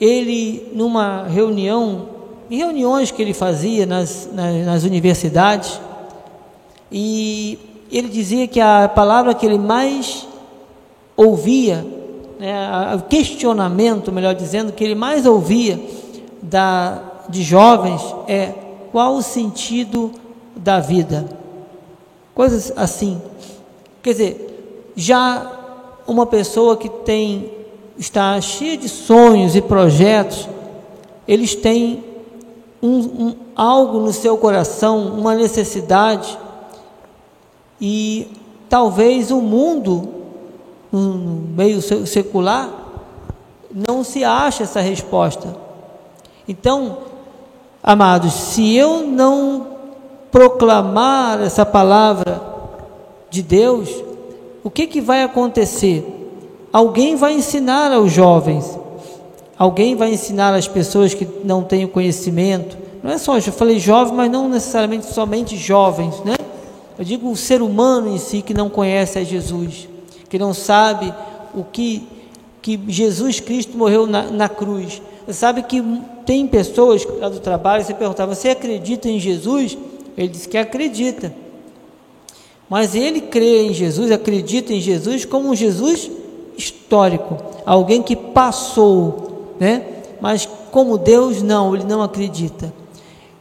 ele, numa reunião, em reuniões que ele fazia nas, nas, nas universidades, e ele dizia que a palavra que ele mais ouvia, né, o questionamento, melhor dizendo, que ele mais ouvia da, de jovens é qual o sentido da vida? Coisas assim. Quer dizer, já uma pessoa que tem está cheia de sonhos e projetos, eles têm um, um, algo no seu coração, uma necessidade, e talvez o mundo, no meio secular, não se acha essa resposta. Então, Amados, se eu não proclamar essa palavra de Deus, o que, que vai acontecer? Alguém vai ensinar aos jovens, alguém vai ensinar às pessoas que não têm conhecimento. Não é só, eu falei jovem, mas não necessariamente somente jovens, né? Eu digo o ser humano em si que não conhece a Jesus, que não sabe o que, que Jesus Cristo morreu na, na cruz. Sabe que tem pessoas lá do trabalho, você perguntava, você acredita em Jesus? Ele disse que acredita. Mas ele crê em Jesus, acredita em Jesus como um Jesus histórico, alguém que passou, né? Mas como Deus não, ele não acredita.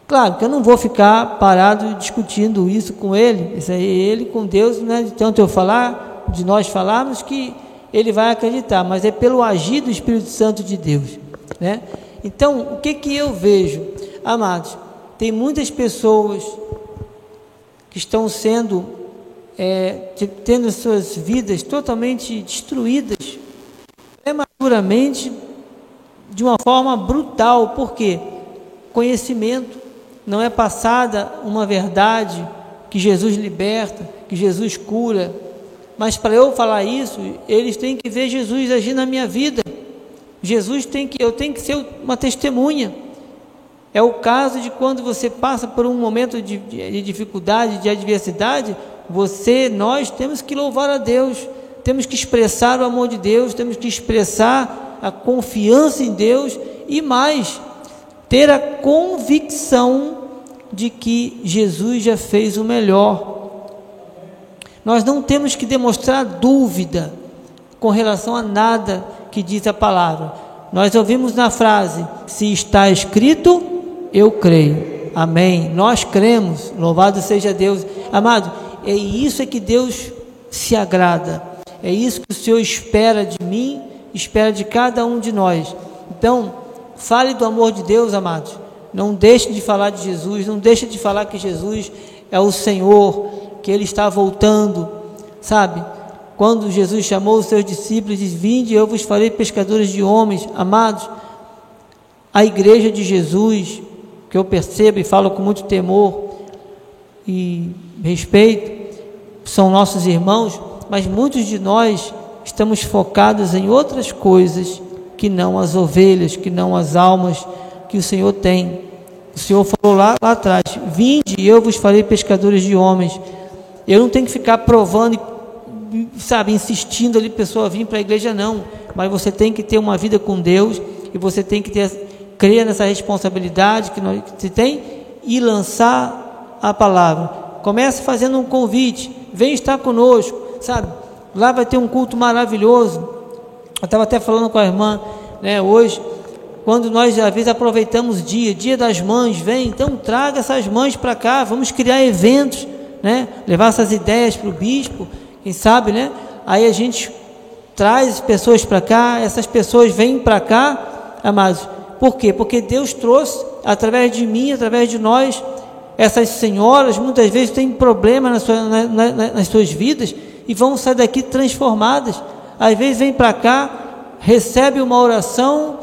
Claro que eu não vou ficar parado discutindo isso com ele, isso aí ele com Deus, é de tanto eu falar, de nós falarmos que ele vai acreditar, mas é pelo agir do Espírito Santo de Deus, né? Então, o que, que eu vejo? Amados, tem muitas pessoas que estão sendo, é, tendo suas vidas totalmente destruídas, prematuramente, de uma forma brutal, porque conhecimento não é passada uma verdade que Jesus liberta, que Jesus cura, mas para eu falar isso, eles têm que ver Jesus agir na minha vida. Jesus tem que, eu tenho que ser uma testemunha. É o caso de quando você passa por um momento de, de, dificuldade, de adversidade, você, nós temos que louvar a Deus, temos que expressar o amor de Deus, temos que expressar a confiança em Deus e mais, ter a convicção de que Jesus já fez o melhor. Nós não temos que demonstrar dúvida com relação a nada que diz a palavra. Nós ouvimos na frase: se está escrito, eu creio. Amém. Nós cremos. Louvado seja Deus. Amado, é isso é que Deus se agrada. É isso que o Senhor espera de mim, espera de cada um de nós. Então, fale do amor de Deus, amados. Não deixe de falar de Jesus, não deixe de falar que Jesus é o Senhor, que Ele está voltando, sabe? quando Jesus chamou os seus discípulos e disse: Vinde, eu vos farei pescadores de homens, amados. A igreja de Jesus, que eu percebo e falo com muito temor e respeito, são nossos irmãos, mas muitos de nós estamos focados em outras coisas que não as ovelhas, que não as almas que o Senhor tem. O Senhor falou lá, lá atrás: Vinde, eu vos farei pescadores de homens. Eu não tenho que ficar provando sabe, insistindo ali pessoa vir para a igreja, não. Mas você tem que ter uma vida com Deus e você tem que ter, crer nessa responsabilidade que, você tem e lançar a palavra. Comece fazendo um convite, vem estar conosco, sabe? Lá vai ter um culto maravilhoso. Eu estava até falando com a irmã, né, hoje, quando nós às vezes aproveitamos dia, dia das mães, vem, então traga essas mães para cá, vamos criar eventos, né? Levar essas ideias para o bispo, quem sabe, né? Aí a gente traz pessoas para cá, essas pessoas vêm para cá, amados. Por quê? Porque Deus trouxe, através de mim, através de nós, Essas senhoras muitas vezes têm problemas na sua, na, na, nas suas vidas e vão sair daqui transformadas. Às vezes vem para cá, recebe uma oração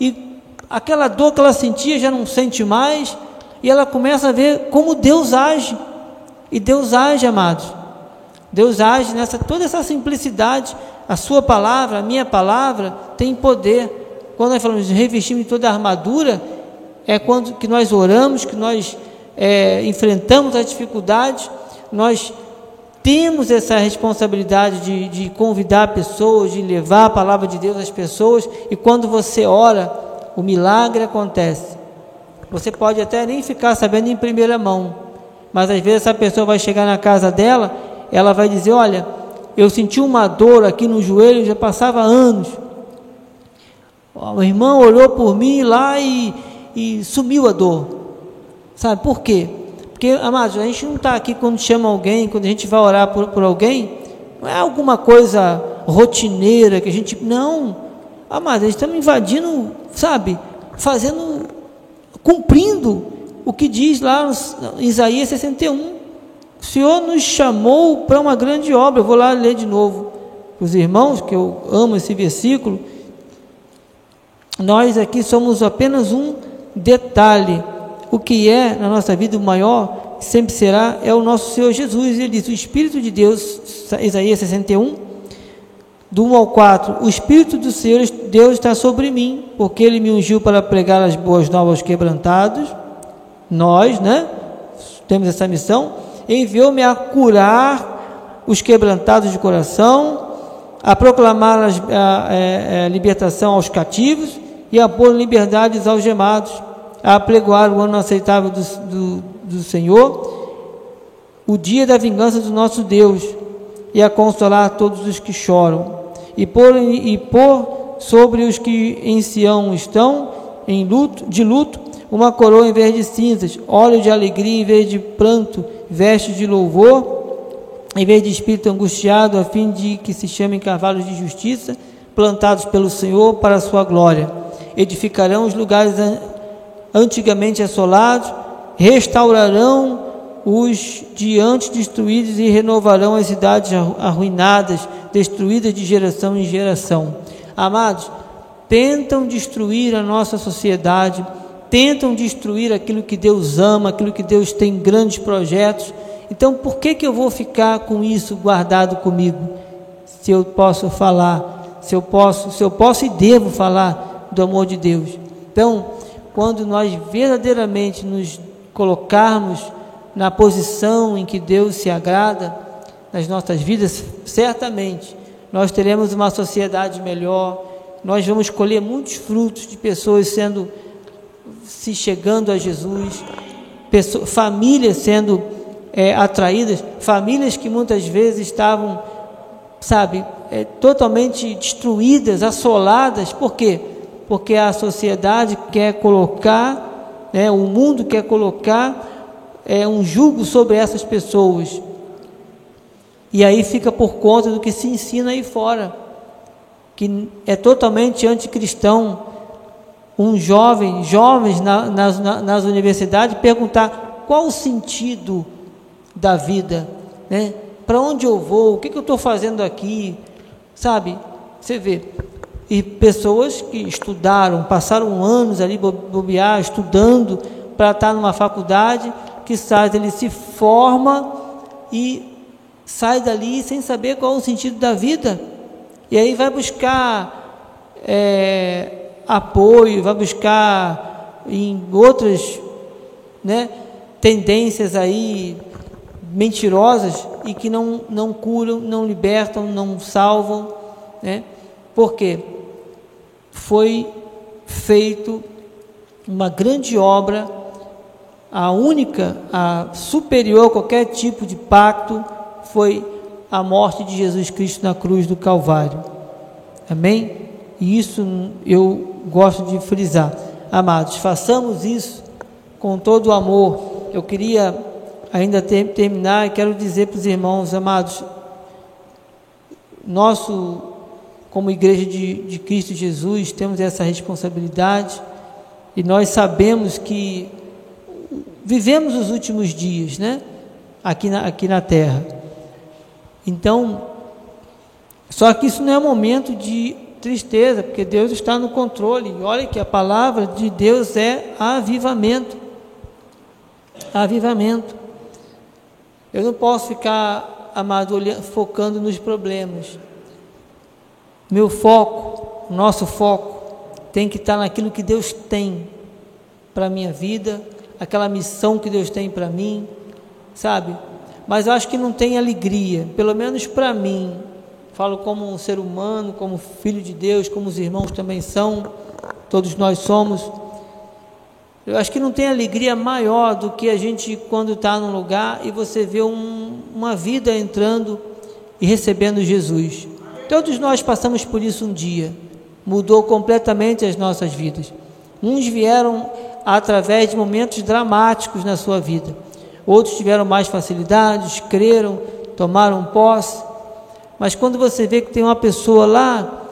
e aquela dor que ela sentia já não sente mais e ela começa a ver como Deus age. E Deus age, amados. Deus age nessa toda essa simplicidade. A sua palavra, a minha palavra tem poder. Quando nós falamos de revestimento de toda a armadura, é quando que nós oramos, que nós é, enfrentamos as dificuldades, nós temos essa responsabilidade de, de convidar pessoas, de levar a palavra de Deus às pessoas, e quando você ora, o milagre acontece. Você pode até nem ficar sabendo em primeira mão, mas às vezes essa pessoa vai chegar na casa dela, ela vai dizer: Olha, eu senti uma dor aqui no joelho, já passava anos. O irmão olhou por mim lá e, e sumiu a dor. Sabe por quê? Porque, amados, a gente não está aqui quando chama alguém, quando a gente vai orar por, por alguém, não é alguma coisa rotineira que a gente. Não, amados, a gente estamos invadindo, sabe, fazendo, cumprindo o que diz lá em Isaías 61. O Senhor nos chamou para uma grande obra. Eu vou lá ler de novo os irmãos, que eu amo esse versículo. Nós aqui somos apenas um detalhe o que é na nossa vida o maior, sempre será, é o nosso Senhor Jesus. Ele diz: O Espírito de Deus, Isaías 61, do 1 ao 4: O Espírito do Senhor Deus está sobre mim, porque ele me ungiu para pregar as boas novas aos quebrantados. Nós, né? Temos essa missão. Enviou-me a curar os quebrantados de coração, a proclamar a, a, a, a libertação aos cativos e a pôr liberdades aos gemados a apregoar o ano aceitável do, do, do Senhor, o dia da vingança do nosso Deus, e a consolar todos os que choram, e pôr, e pôr sobre os que em Sião estão em luto, de luto, uma coroa em vez de cinzas, óleo de alegria em vez de pranto, vestes de louvor, em vez de espírito angustiado, a fim de que se chamem cavalos de justiça, plantados pelo Senhor para a sua glória. Edificarão os lugares antigamente assolados, restaurarão os de antes destruídos e renovarão as cidades arruinadas, destruídas de geração em geração. Amados, tentam destruir a nossa sociedade, tentam destruir aquilo que Deus ama, aquilo que Deus tem grandes projetos. Então, por que, que eu vou ficar com isso guardado comigo? Se eu posso falar, se eu posso, se eu posso e devo falar do amor de Deus. Então, quando nós verdadeiramente nos colocarmos na posição em que Deus se agrada nas nossas vidas, certamente nós teremos uma sociedade melhor, nós vamos colher muitos frutos de pessoas sendo se chegando a Jesus, pessoas, famílias sendo é, atraídas, famílias que muitas vezes estavam, sabe, é, totalmente destruídas, assoladas, por quê? porque a sociedade quer colocar, né, o mundo quer colocar é, um jugo sobre essas pessoas. E aí fica por conta do que se ensina aí fora, que é totalmente anticristão. Um jovem, jovens na, nas, nas universidades, perguntar qual o sentido da vida, né? Para onde eu vou? O que, que eu estou fazendo aqui? Sabe? Você vê, e pessoas que estudaram, passaram anos ali bobear, estudando para estar numa faculdade, que sai ele se forma e sai dali sem saber qual o sentido da vida. E aí vai buscar é, apoio, vai buscar em outras né, tendências aí mentirosas e que não, não curam, não libertam, não salvam. Né? Por quê? foi feito uma grande obra, a única, a superior a qualquer tipo de pacto, foi a morte de Jesus Cristo na cruz do Calvário. Amém? E isso eu gosto de frisar. Amados, façamos isso com todo o amor. Eu queria ainda ter, terminar e quero dizer para os irmãos, amados, nosso como igreja de, de Cristo Jesus, temos essa responsabilidade e nós sabemos que vivemos os últimos dias, né? Aqui na, aqui na terra. Então, só que isso não é momento de tristeza, porque Deus está no controle. E olha que a palavra de Deus é avivamento. Avivamento. Eu não posso ficar, amado, focando nos problemas. Meu foco, nosso foco, tem que estar naquilo que Deus tem para a minha vida, aquela missão que Deus tem para mim, sabe? Mas eu acho que não tem alegria, pelo menos para mim. Falo como um ser humano, como filho de Deus, como os irmãos também são, todos nós somos. Eu acho que não tem alegria maior do que a gente quando está num lugar e você vê um, uma vida entrando e recebendo Jesus. Todos nós passamos por isso um dia. Mudou completamente as nossas vidas. Uns vieram através de momentos dramáticos na sua vida. Outros tiveram mais facilidades, creram, tomaram posse. Mas quando você vê que tem uma pessoa lá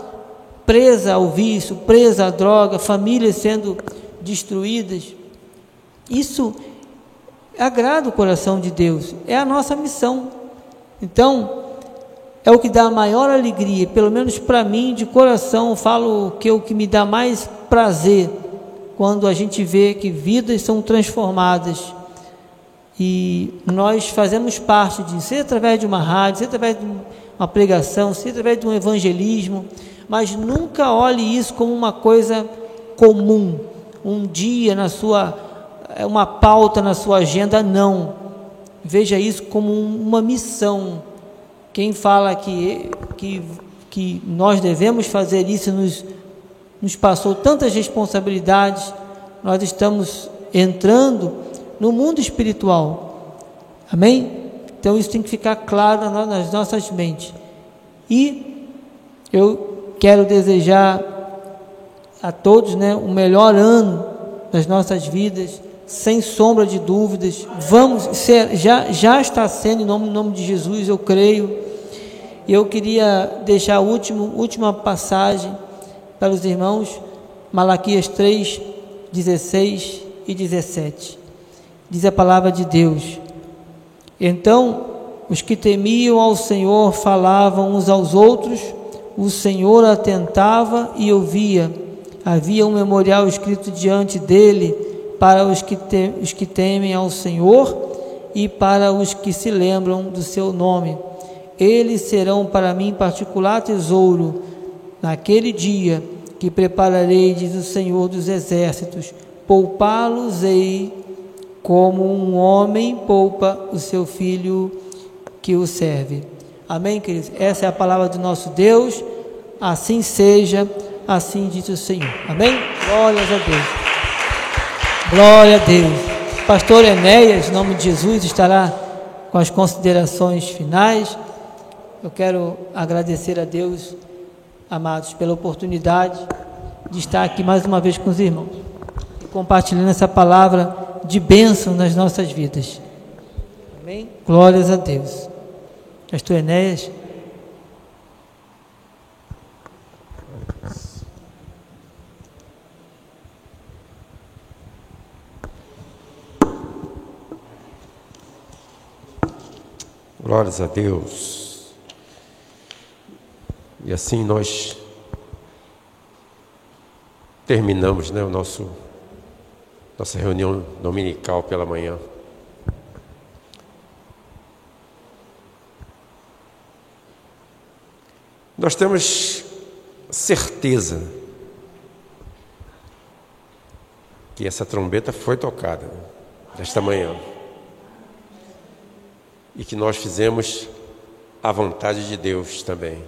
presa ao vício, presa à droga, famílias sendo destruídas, isso agrada o coração de Deus, é a nossa missão. Então, é o que dá a maior alegria, pelo menos para mim, de coração, falo que é o que me dá mais prazer quando a gente vê que vidas são transformadas. E nós fazemos parte disso, seja através de uma rádio, seja através de uma pregação, seja através de um evangelismo, mas nunca olhe isso como uma coisa comum, um dia na sua, uma pauta na sua agenda, não. Veja isso como uma missão quem fala que, que, que nós devemos fazer isso nos, nos passou tantas responsabilidades, nós estamos entrando no mundo espiritual. Amém? Então isso tem que ficar claro nas nossas mentes. E eu quero desejar a todos né, o melhor ano das nossas vidas, sem sombra de dúvidas. Vamos ser, já, já está sendo em nome, em nome de Jesus, eu creio. E eu queria deixar a última, última passagem para os irmãos, Malaquias 3, 16 e 17. Diz a palavra de Deus. Então os que temiam ao Senhor falavam uns aos outros, o Senhor atentava e ouvia. Havia um memorial escrito diante dele para os que, te, os que temem ao Senhor e para os que se lembram do seu nome. Eles serão para mim particular tesouro naquele dia que prepararei, diz o Senhor dos Exércitos. Poupá-los-ei como um homem poupa o seu filho que o serve. Amém, queridos? Essa é a palavra do nosso Deus. Assim seja, assim diz o Senhor. Amém? Glórias a Deus. Glória a Deus. Pastor Enéas, em nome de Jesus, estará com as considerações finais. Eu quero agradecer a Deus, amados, pela oportunidade de estar aqui mais uma vez com os irmãos e compartilhando essa palavra de bênção nas nossas vidas. Amém? Glórias a Deus. Pastor Enéas. Glórias a Deus. E assim nós terminamos né, o nosso nossa reunião dominical pela manhã. Nós temos certeza que essa trombeta foi tocada nesta manhã e que nós fizemos a vontade de Deus também.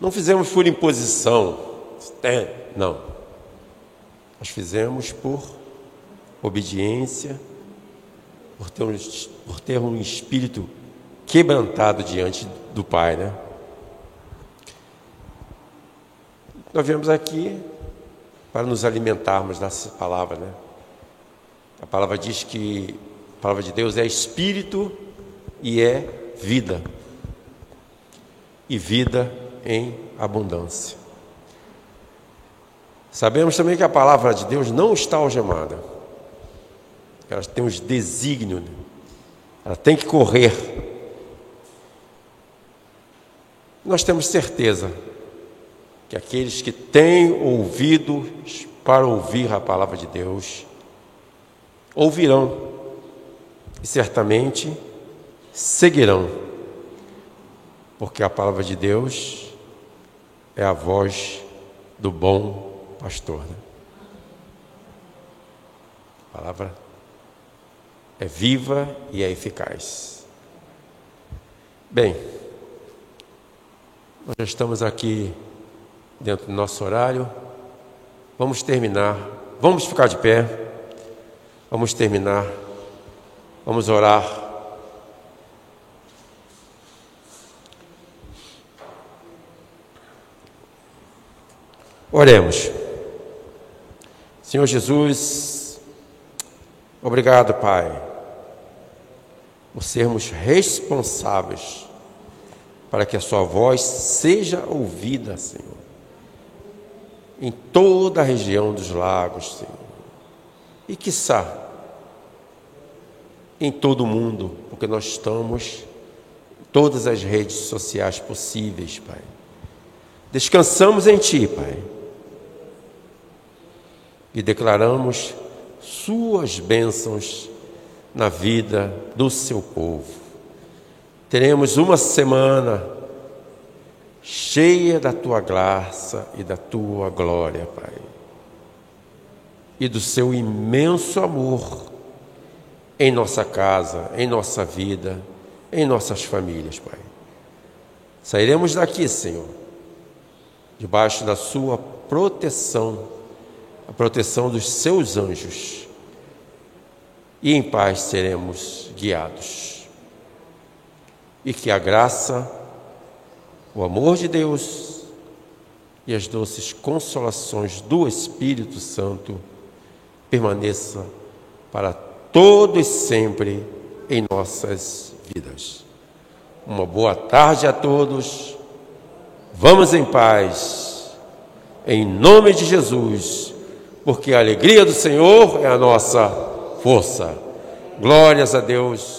Não fizemos por imposição, é, não. Nós fizemos por obediência, por ter, um, por ter um espírito quebrantado diante do Pai, né? Nós viemos aqui para nos alimentarmos dessa palavra, né? A palavra diz que a palavra de Deus é espírito e é vida. E vida em abundância. Sabemos também que a palavra de Deus não está algemada. ela tem os desígnios, né? ela tem que correr. Nós temos certeza que aqueles que têm ouvidos para ouvir a palavra de Deus, ouvirão e certamente seguirão, porque a palavra de Deus é a voz do bom pastor. Né? A palavra é viva e é eficaz. Bem, nós já estamos aqui dentro do nosso horário. Vamos terminar. Vamos ficar de pé. Vamos terminar. Vamos orar. Oremos. Senhor Jesus, obrigado, Pai, por sermos responsáveis para que a Sua voz seja ouvida, Senhor, em toda a região dos lagos, Senhor, e quiçá em todo o mundo, porque nós estamos em todas as redes sociais possíveis, Pai. Descansamos em Ti, Pai e declaramos Suas bênçãos na vida do seu povo. Teremos uma semana cheia da tua graça e da tua glória, Pai, e do seu imenso amor em nossa casa, em nossa vida, em nossas famílias, Pai. Sairemos daqui, Senhor, debaixo da sua proteção a proteção dos seus anjos, e em paz seremos guiados. E que a graça, o amor de Deus e as doces consolações do Espírito Santo permaneça para todos sempre em nossas vidas. Uma boa tarde a todos. Vamos em paz. Em nome de Jesus porque a alegria do Senhor é a nossa força. Glórias a Deus.